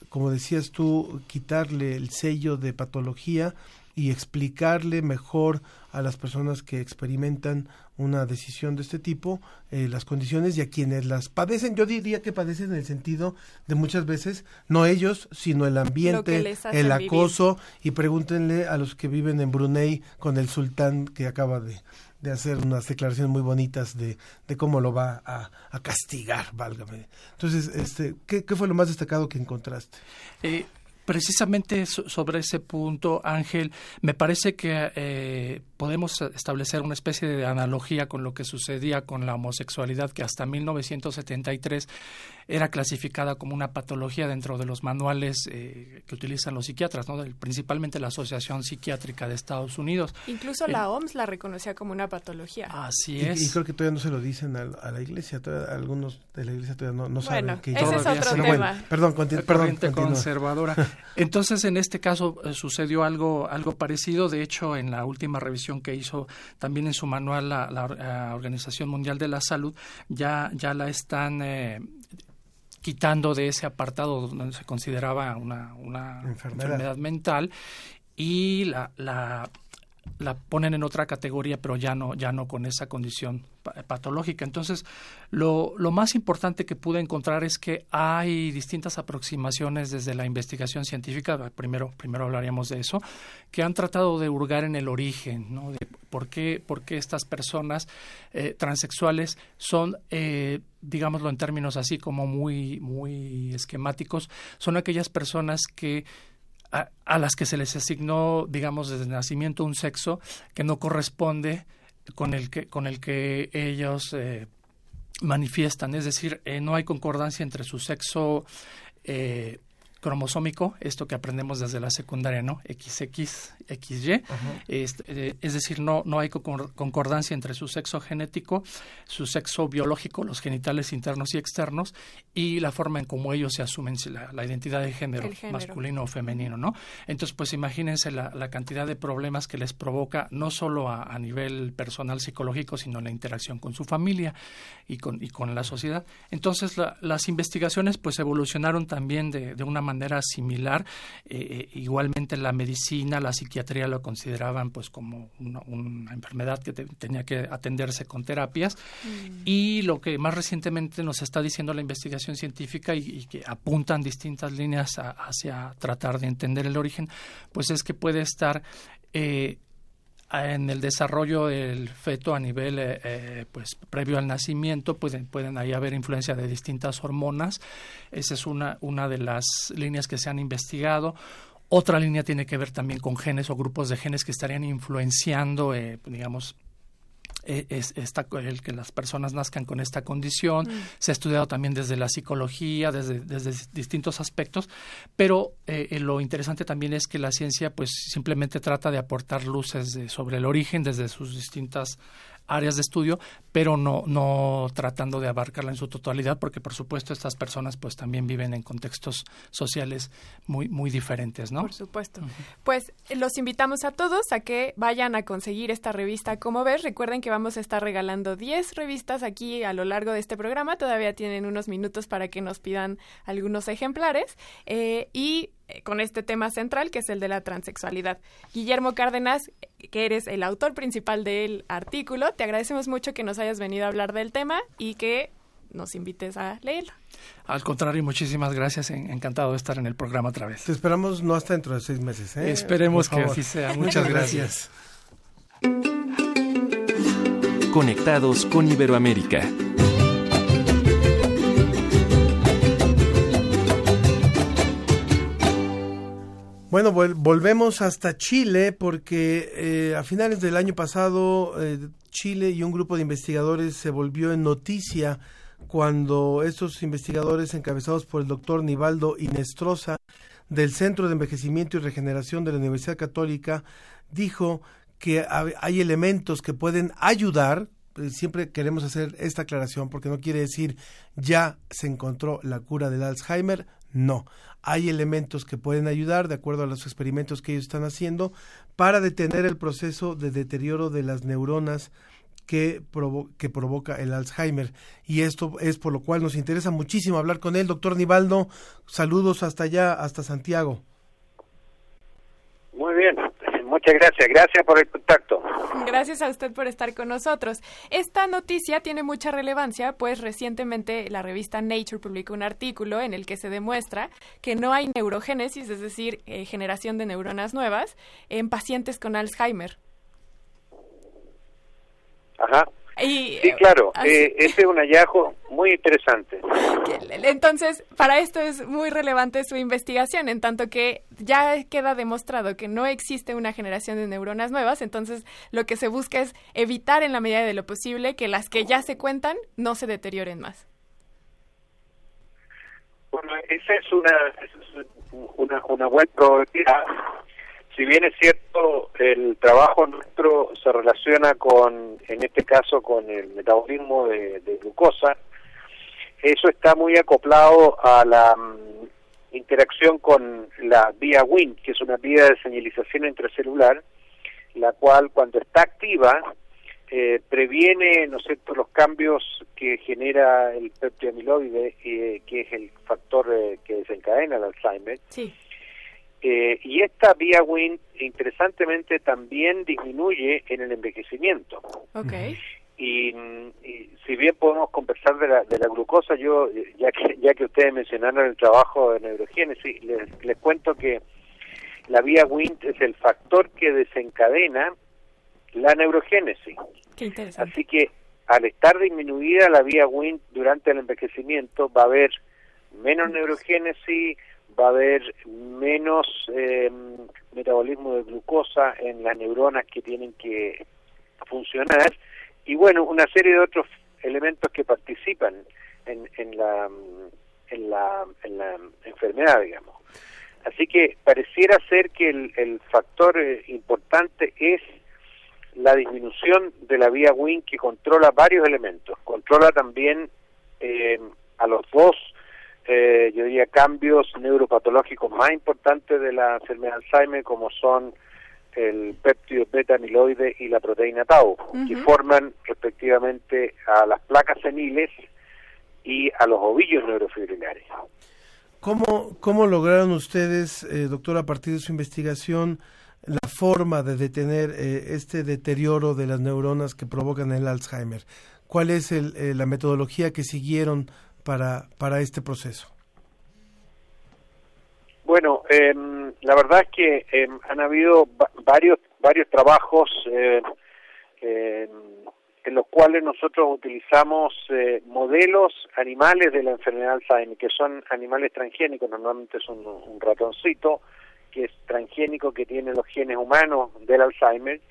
como decías tú, quitarle el sello de patología y explicarle mejor a las personas que experimentan una decisión de este tipo eh, las condiciones y a quienes las padecen. Yo diría que padecen en el sentido de muchas veces, no ellos, sino el ambiente, el vivir. acoso y pregúntenle a los que viven en Brunei con el sultán que acaba de, de hacer unas declaraciones muy bonitas de, de cómo lo va a, a castigar, válgame. Entonces, este, ¿qué, ¿qué fue lo más destacado que encontraste? Eh, precisamente so- sobre ese punto, Ángel, me parece que eh, podemos establecer una especie de analogía con lo que sucedía con la homosexualidad, que hasta 1973 era clasificada como una patología dentro de los manuales eh, que utilizan los psiquiatras, ¿no? Principalmente la Asociación Psiquiátrica de Estados Unidos. Incluso Eh, la OMS la reconocía como una patología. Así Y, y creo que todavía no se lo dicen a, a la iglesia, todavía- algunos de la iglesia todavía no, no saben Bueno, que ese es Todavía otro tema. bueno, perdón, conti- la perdón, continúa. conservadora. *laughs* Entonces, en este caso eh, sucedió algo algo parecido. De hecho, en la última revisión que hizo también en su manual la, la Or- Organización Mundial de la Salud, ya ya la están eh, quitando de ese apartado donde se consideraba una, una Enfermedad. enfermedad mental y la, la la ponen en otra categoría, pero ya no, ya no con esa condición pa- patológica. Entonces, lo, lo más importante que pude encontrar es que hay distintas aproximaciones desde la investigación científica, primero, primero hablaríamos de eso, que han tratado de hurgar en el origen, ¿no? De por qué, por qué estas personas eh, transexuales son, eh, digámoslo en términos así como muy, muy esquemáticos, son aquellas personas que a, las que se les asignó, digamos, desde nacimiento un sexo que no corresponde con el que, con el que ellos eh, manifiestan. Es decir, eh, no hay concordancia entre su sexo eh, cromosómico, esto que aprendemos desde la secundaria, ¿no? XX, XY. Este, eh, es decir, no, no hay concor- concordancia entre su sexo genético, su sexo biológico, los genitales internos y externos, y la forma en cómo ellos se asumen la, la identidad de género, masculino o femenino, ¿no? Entonces, pues imagínense la, la cantidad de problemas que les provoca, no solo a, a nivel personal psicológico, sino en la interacción con su familia y con, y con la sociedad. Entonces, la- las investigaciones pues evolucionaron también de, de una manera similar. Eh, igualmente la medicina, la psiquiatría lo consideraban pues como una, enfermedad que tenía que atenderse con terapias. Mm. Y lo que más recientemente nos está diciendo la investigación científica y, que apuntan distintas líneas hacia tratar de entender el origen, pues es que puede estar eh, en el desarrollo del feto a nivel eh, eh, pues previo al nacimiento pueden pueden ahí haber influencia de distintas hormonas esa es una una de las líneas que se han investigado otra línea tiene que ver también con genes o grupos de genes que estarían influenciando eh, digamos e, es, el que las personas nazcan con esta condición. Mm. Se ha estudiado también desde la psicología, desde, desde distintos aspectos, pero eh, eh, lo interesante también es que la ciencia pues simplemente trata de aportar luces sobre el origen desde sus distintas áreas de estudio, pero no, no tratando de abarcarla en su totalidad, porque por supuesto estas personas pues también viven en contextos sociales muy, muy diferentes, ¿no? Por supuesto. Pues los invitamos a todos a que vayan a conseguir esta revista Como ves. Recuerden que vamos a estar regalando 10 revistas aquí a lo largo de este programa. Todavía tienen unos minutos para que nos pidan algunos ejemplares. Eh, y con este tema central que es el de la transexualidad. Guillermo Cárdenas, que eres el autor principal del artículo, te agradecemos mucho que nos hayas venido a hablar del tema y que nos invites a leerlo. Al contrario, muchísimas gracias. Encantado de estar en el programa otra vez. Te esperamos no hasta dentro de seis meses. ¿eh? Esperemos que así sea. *laughs* Muchas gracias. Conectados con Iberoamérica. Bueno, volvemos hasta Chile porque eh, a finales del año pasado eh, Chile y un grupo de investigadores se volvió en noticia cuando estos investigadores encabezados por el doctor Nivaldo Inestrosa del Centro de Envejecimiento y Regeneración de la Universidad Católica dijo que hay elementos que pueden ayudar, eh, siempre queremos hacer esta aclaración porque no quiere decir ya se encontró la cura del Alzheimer, no hay elementos que pueden ayudar, de acuerdo a los experimentos que ellos están haciendo, para detener el proceso de deterioro de las neuronas que, que provoca el Alzheimer. Y esto es por lo cual nos interesa muchísimo hablar con él. Doctor Nivaldo, saludos hasta allá, hasta Santiago. Muy bien, Muchas gracias, gracias por el contacto. Gracias a usted por estar con nosotros. Esta noticia tiene mucha relevancia, pues recientemente la revista Nature publicó un artículo en el que se demuestra que no hay neurogénesis, es decir, eh, generación de neuronas nuevas, en pacientes con Alzheimer. Ajá sí, eh, claro, eh, ese es un hallazgo muy interesante. Entonces, para esto es muy relevante su investigación, en tanto que ya queda demostrado que no existe una generación de neuronas nuevas, entonces lo que se busca es evitar en la medida de lo posible que las que ya se cuentan no se deterioren más. Bueno, esa es una, una, una buena probabilidad si bien es cierto, el trabajo nuestro se relaciona con, en este caso, con el metabolismo de, glucosa, eso está muy acoplado a la mm, interacción con la vía WIN, que es una vía de señalización intracelular, la cual cuando está activa eh, previene, ¿no sé, los cambios que genera el peptiamiloide, eh, que es el factor eh, que desencadena el Alzheimer. Sí eh, y esta vía WIN, interesantemente, también disminuye en el envejecimiento. Okay. Y, si bien podemos conversar de la, de la glucosa, yo, ya que, ya que ustedes mencionaron el trabajo de neurogénesis, les, les cuento que la vía WINT es el factor que desencadena la neurogénesis. Qué interesante. Así que al estar disminuida la vía WINT durante el envejecimiento, va a haber menos neurogénesis, va a haber menos eh, metabolismo de glucosa en las neuronas que tienen que funcionar y bueno, una serie de otros elementos que participan en, la, en, la, en la enfermedad, digamos. Así que pareciera ser que el, el factor eh, importante es la disminución de la vía WIN que controla varios elementos. Controla también eh, a los dos eh, yo diría, cambios neuropatológicos más importantes de la enfermedad de Alzheimer, como son el péptido beta-amiloide y la proteína tau, que forman respectivamente a las placas seniles y a los ovillos neurofibrilares. ¿Cómo, cómo lograron ustedes, eh, doctor, a partir de su investigación, la forma de detener eh, este deterioro de las neuronas que provocan el Alzheimer? ¿Cuál es el, eh, la metodología que siguieron para, para este proceso? Bueno, em, la verdad es que em, han habido varios varios trabajos eh, en los cuales nosotros utilizamos eh, modelos animales de la enfermedad Alzheimer, que son animales transgénicos, normalmente un, un ratoncito que es transgénico, que tiene los genes humanos del Alzheimer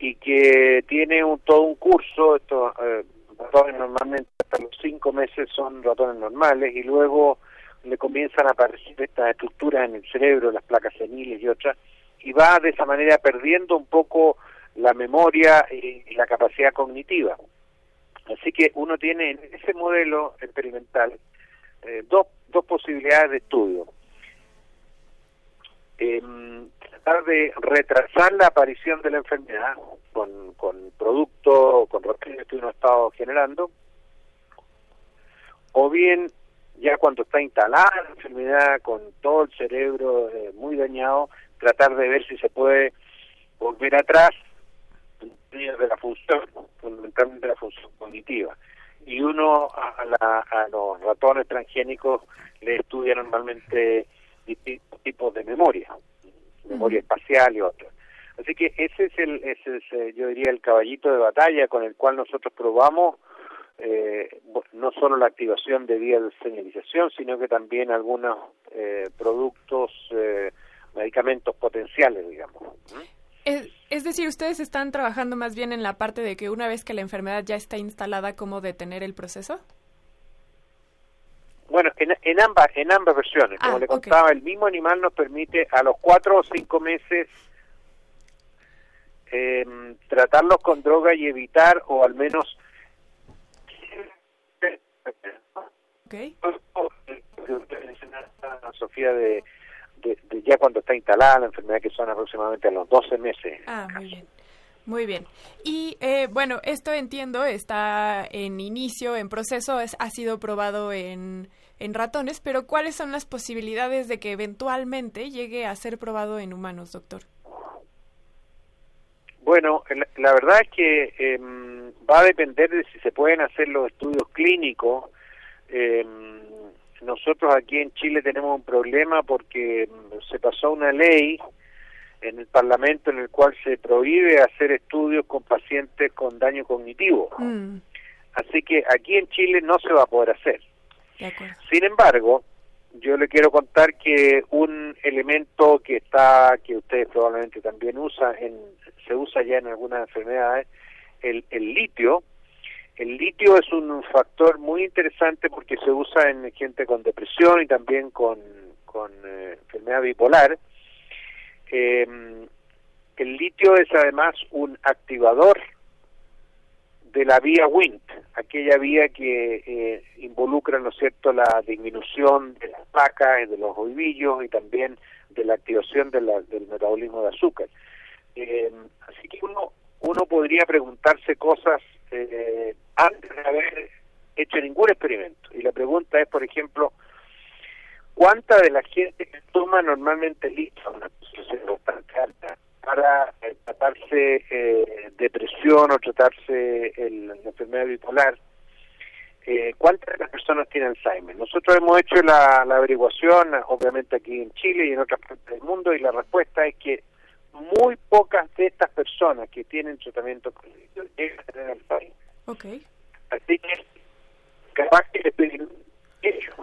y que tiene un, todo un curso, estos eh, ratones normalmente hasta los cinco meses son ratones normales y luego le comienzan a aparecer estas estructuras en el cerebro, las placas seniles y otras, y va de esa manera perdiendo un poco la memoria y, la capacidad cognitiva. Así que uno tiene en ese modelo experimental eh, dos, dos posibilidades de estudio. Eh, tratar de retrasar la aparición de la enfermedad con, con productos, con ratones que uno ha estado generando, o bien ya cuando está instalada la enfermedad con todo el cerebro eh, muy dañado, tratar de ver si se puede volver atrás de la función, fundamentalmente la función cognitiva. Y uno a, la, a los ratones transgénicos le estudia normalmente distintos tipos de memoria, memoria espacial y otras. Así que ese es el, ese es, eh, yo diría, el caballito de batalla con el cual nosotros probamos eh, no solo la activación de vías de señalización, sino que también algunos eh, productos, eh, medicamentos potenciales, digamos. Es, es, decir, ustedes están trabajando más bien en la parte de que una vez que la enfermedad ya está instalada, ¿cómo detener el proceso? Bueno, en, en ambas en ambas versiones. Como Ah, le contaba, el mismo animal nos permite a los cuatro o cinco meses eh, tratarlos con droga y evitar, o al menos Okay. Sofía, de, de, de ya cuando está instalada la enfermedad, que son aproximadamente a los 12 meses. Ah, muy bien. Muy bien. Y eh, bueno, esto entiendo, está en inicio, en proceso, es, ha sido probado en, en ratones, pero ¿cuáles son las posibilidades de que eventualmente llegue a ser probado en humanos, doctor? Bueno, la, la verdad es que eh, va a depender de si se pueden hacer los estudios clínicos. Eh, nosotros aquí en Chile tenemos un problema porque mm, se pasó una ley en el Parlamento en el cual se prohíbe hacer estudios con pacientes con daño cognitivo. Mm, Así que aquí en Chile no se va a poder hacer. Sin embargo, yo le quiero contar que un elemento que está, que ustedes probablemente también usan, en, se usa ya en algunas enfermedades, el, el litio. El litio es un factor muy interesante porque se usa en gente con depresión y también con, eh, enfermedad bipolar. Eh, el litio es además un activador de la vía Wnt, aquella vía que eh, involucra, ¿no cierto?, la disminución de las placas, de los ovillos y también de la activación de la- del metabolismo de azúcar. Eh, así que uno, uno podría preguntarse cosas eh, antes de haber hecho ningún experimento. Y la pregunta es, por ejemplo, ¿cuánta de la gente que toma normalmente litio, una dosis bastante alta, para eh, tratarse eh, depresión o tratarse el- la enfermedad bipolar, eh, ¿cuántas de las personas tienen Alzheimer? Nosotros hemos hecho la averiguación, obviamente aquí en Chile y en otras partes del mundo, y la respuesta es que muy pocas de estas personas que tienen tratamiento con litio llegan a tener Alzheimer. Ok. Así que capaz que le piden ellos.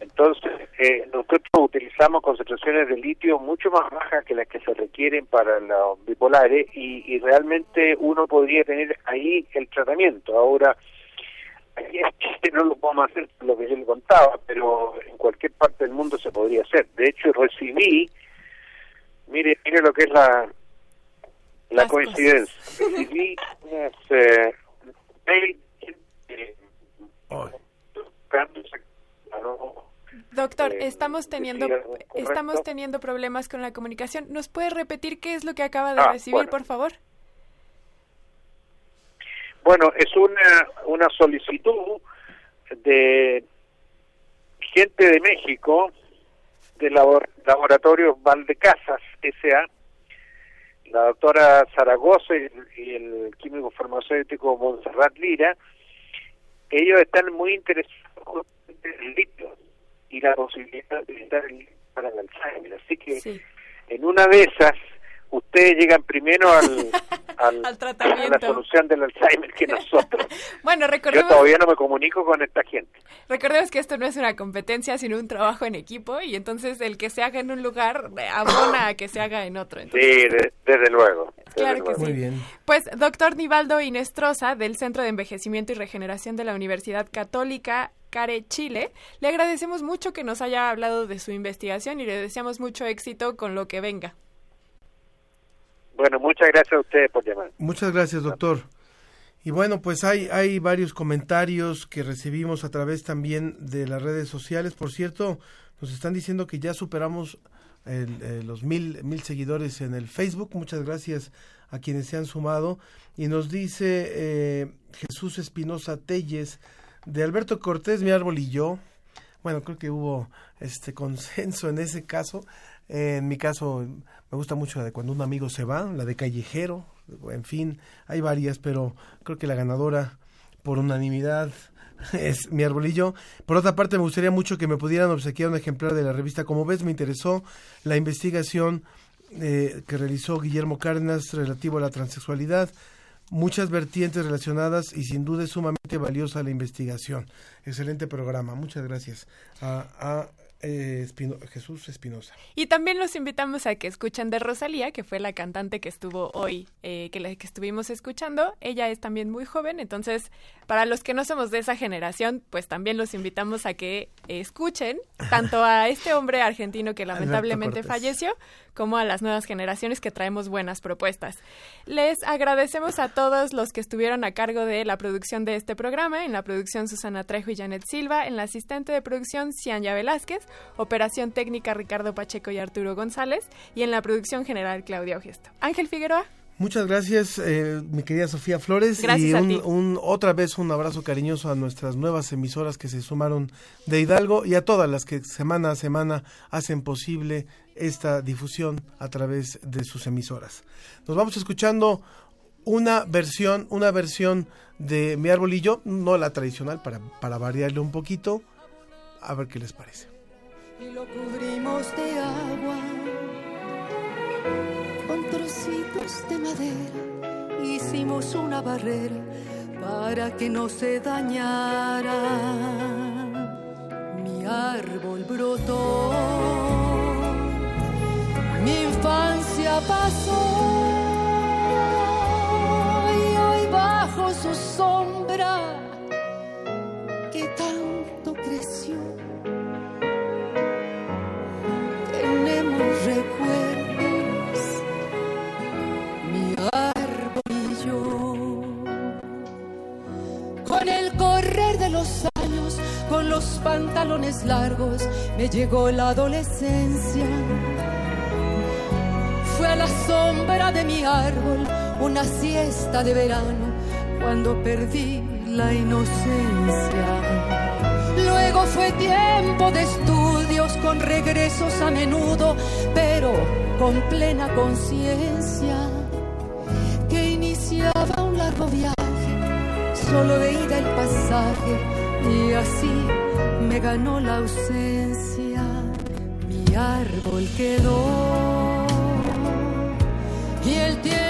Entonces, eh, nosotros utilizamos concentraciones de litio mucho más bajas que las que se requieren para los bipolares y, y realmente uno podría tener ahí el tratamiento. Ahora, aquí no lo podemos hacer lo que yo le contaba, pero en cualquier parte del mundo se podría hacer. De hecho, recibí, mire, mire lo que es la la Las coincidencia. *laughs* Recibí unas eh, mail, eh, Doctor, Eh, estamos teniendo estamos teniendo problemas con la comunicación. ¿Nos puede repetir qué es lo que acaba de Ah, recibir, bueno. por favor? Bueno, es una, una solicitud de gente de México, del laboratorio Valdecasas S.A., la doctora Zaragoza y, el químico farmacéutico Montserrat Lira, ellos están muy interesados en el litio y la posibilidad de evitar el para el Alzheimer. Así que en una de esas ustedes llegan primero al, *laughs* al, tratamiento. a la solución del Alzheimer que *laughs* nosotros. bueno, recordemos... Yo todavía no me comunico con esta gente. Recordemos que esto no es una competencia, sino un trabajo en equipo y entonces el que se haga en un lugar abona a que se haga en otro. Sí, desde luego. claro que sí. Muy bien. Pues, doctor Nivaldo Inestrosa, del Centro de Envejecimiento y Regeneración de la Universidad Católica Care Chile. Le agradecemos mucho que nos haya hablado de su investigación y le deseamos mucho éxito con lo que venga. Bueno, muchas gracias a ustedes por llamar. Muchas gracias, doctor. Y bueno, pues hay, hay varios comentarios que recibimos a través también de las redes sociales. Por cierto, nos están diciendo que ya superamos eh, los mil, mil seguidores en el Facebook. Muchas gracias a quienes se han sumado. Y nos dice eh, Jesús Espinosa Telles, de Alberto Cortés, mi árbol y yo. Bueno, creo que hubo este consenso en ese caso. En mi caso, me gusta mucho la de cuando un amigo se va, la de callejero, en fin, hay varias, pero creo que la ganadora por unanimidad *laughs* es mi arbolillo. Por otra parte, me gustaría mucho que me pudieran obsequiar un ejemplar de la revista. Como ves, me interesó la investigación eh, que realizó Guillermo Cárdenas relativo a la transexualidad muchas vertientes relacionadas y sin duda es sumamente valiosa la investigación. Excelente programa, muchas gracias eh, Jesús Espinosa. Y también los invitamos a que escuchen de Rosalía, que fue la cantante que estuvo hoy, eh, que, la, que estuvimos escuchando. Ella es también muy joven, entonces para los que no somos de esa generación, pues también los invitamos a que escuchen tanto a este hombre argentino que lamentablemente falleció, como a las nuevas generaciones que traemos buenas propuestas. Les agradecemos a todos los que estuvieron a cargo de la producción de este programa, en la producción Susana Trejo y Janet Silva, en la asistente de producción Cianya Velázquez, operación técnica Ricardo Pacheco y Arturo González, y en la producción general Claudia Ogesto. Ángel Figueroa. Muchas gracias, eh, mi querida Sofía Flores. Gracias y a un, ti. un- otra vez un abrazo cariñoso a nuestras nuevas emisoras que se sumaron de Hidalgo y a todas las que semana a semana hacen posible esta difusión a través de sus emisoras. Nos vamos escuchando una versión, una versión de Mi Arbolillo, no la tradicional, para, para variarle un poquito. A ver qué les parece. Y lo cubrimos de agua con trocitos de madera. Hicimos una barrera para que no se dañara. Mi árbol brotó, mi infancia pasó y hoy bajo su sombra los pantalones largos, me llegó la adolescencia. Fue a la sombra de mi árbol una siesta de verano cuando perdí la inocencia. Luego fue tiempo de estudios con regresos a menudo, pero con plena conciencia que iniciaba un largo viaje, solo de ida el pasaje, y así me ganó la ausencia. Mi árbol quedó y el tiempo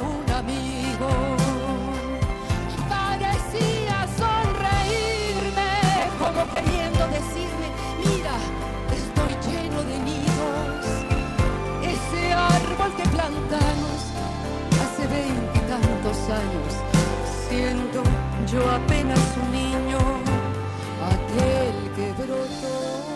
un amigo. Parecía sonreírme, como queriendo decirme, mira, estoy lleno de nidos. Ese árbol que plantamos hace veintitantos años, siendo yo apenas un niño, aquel que brotó.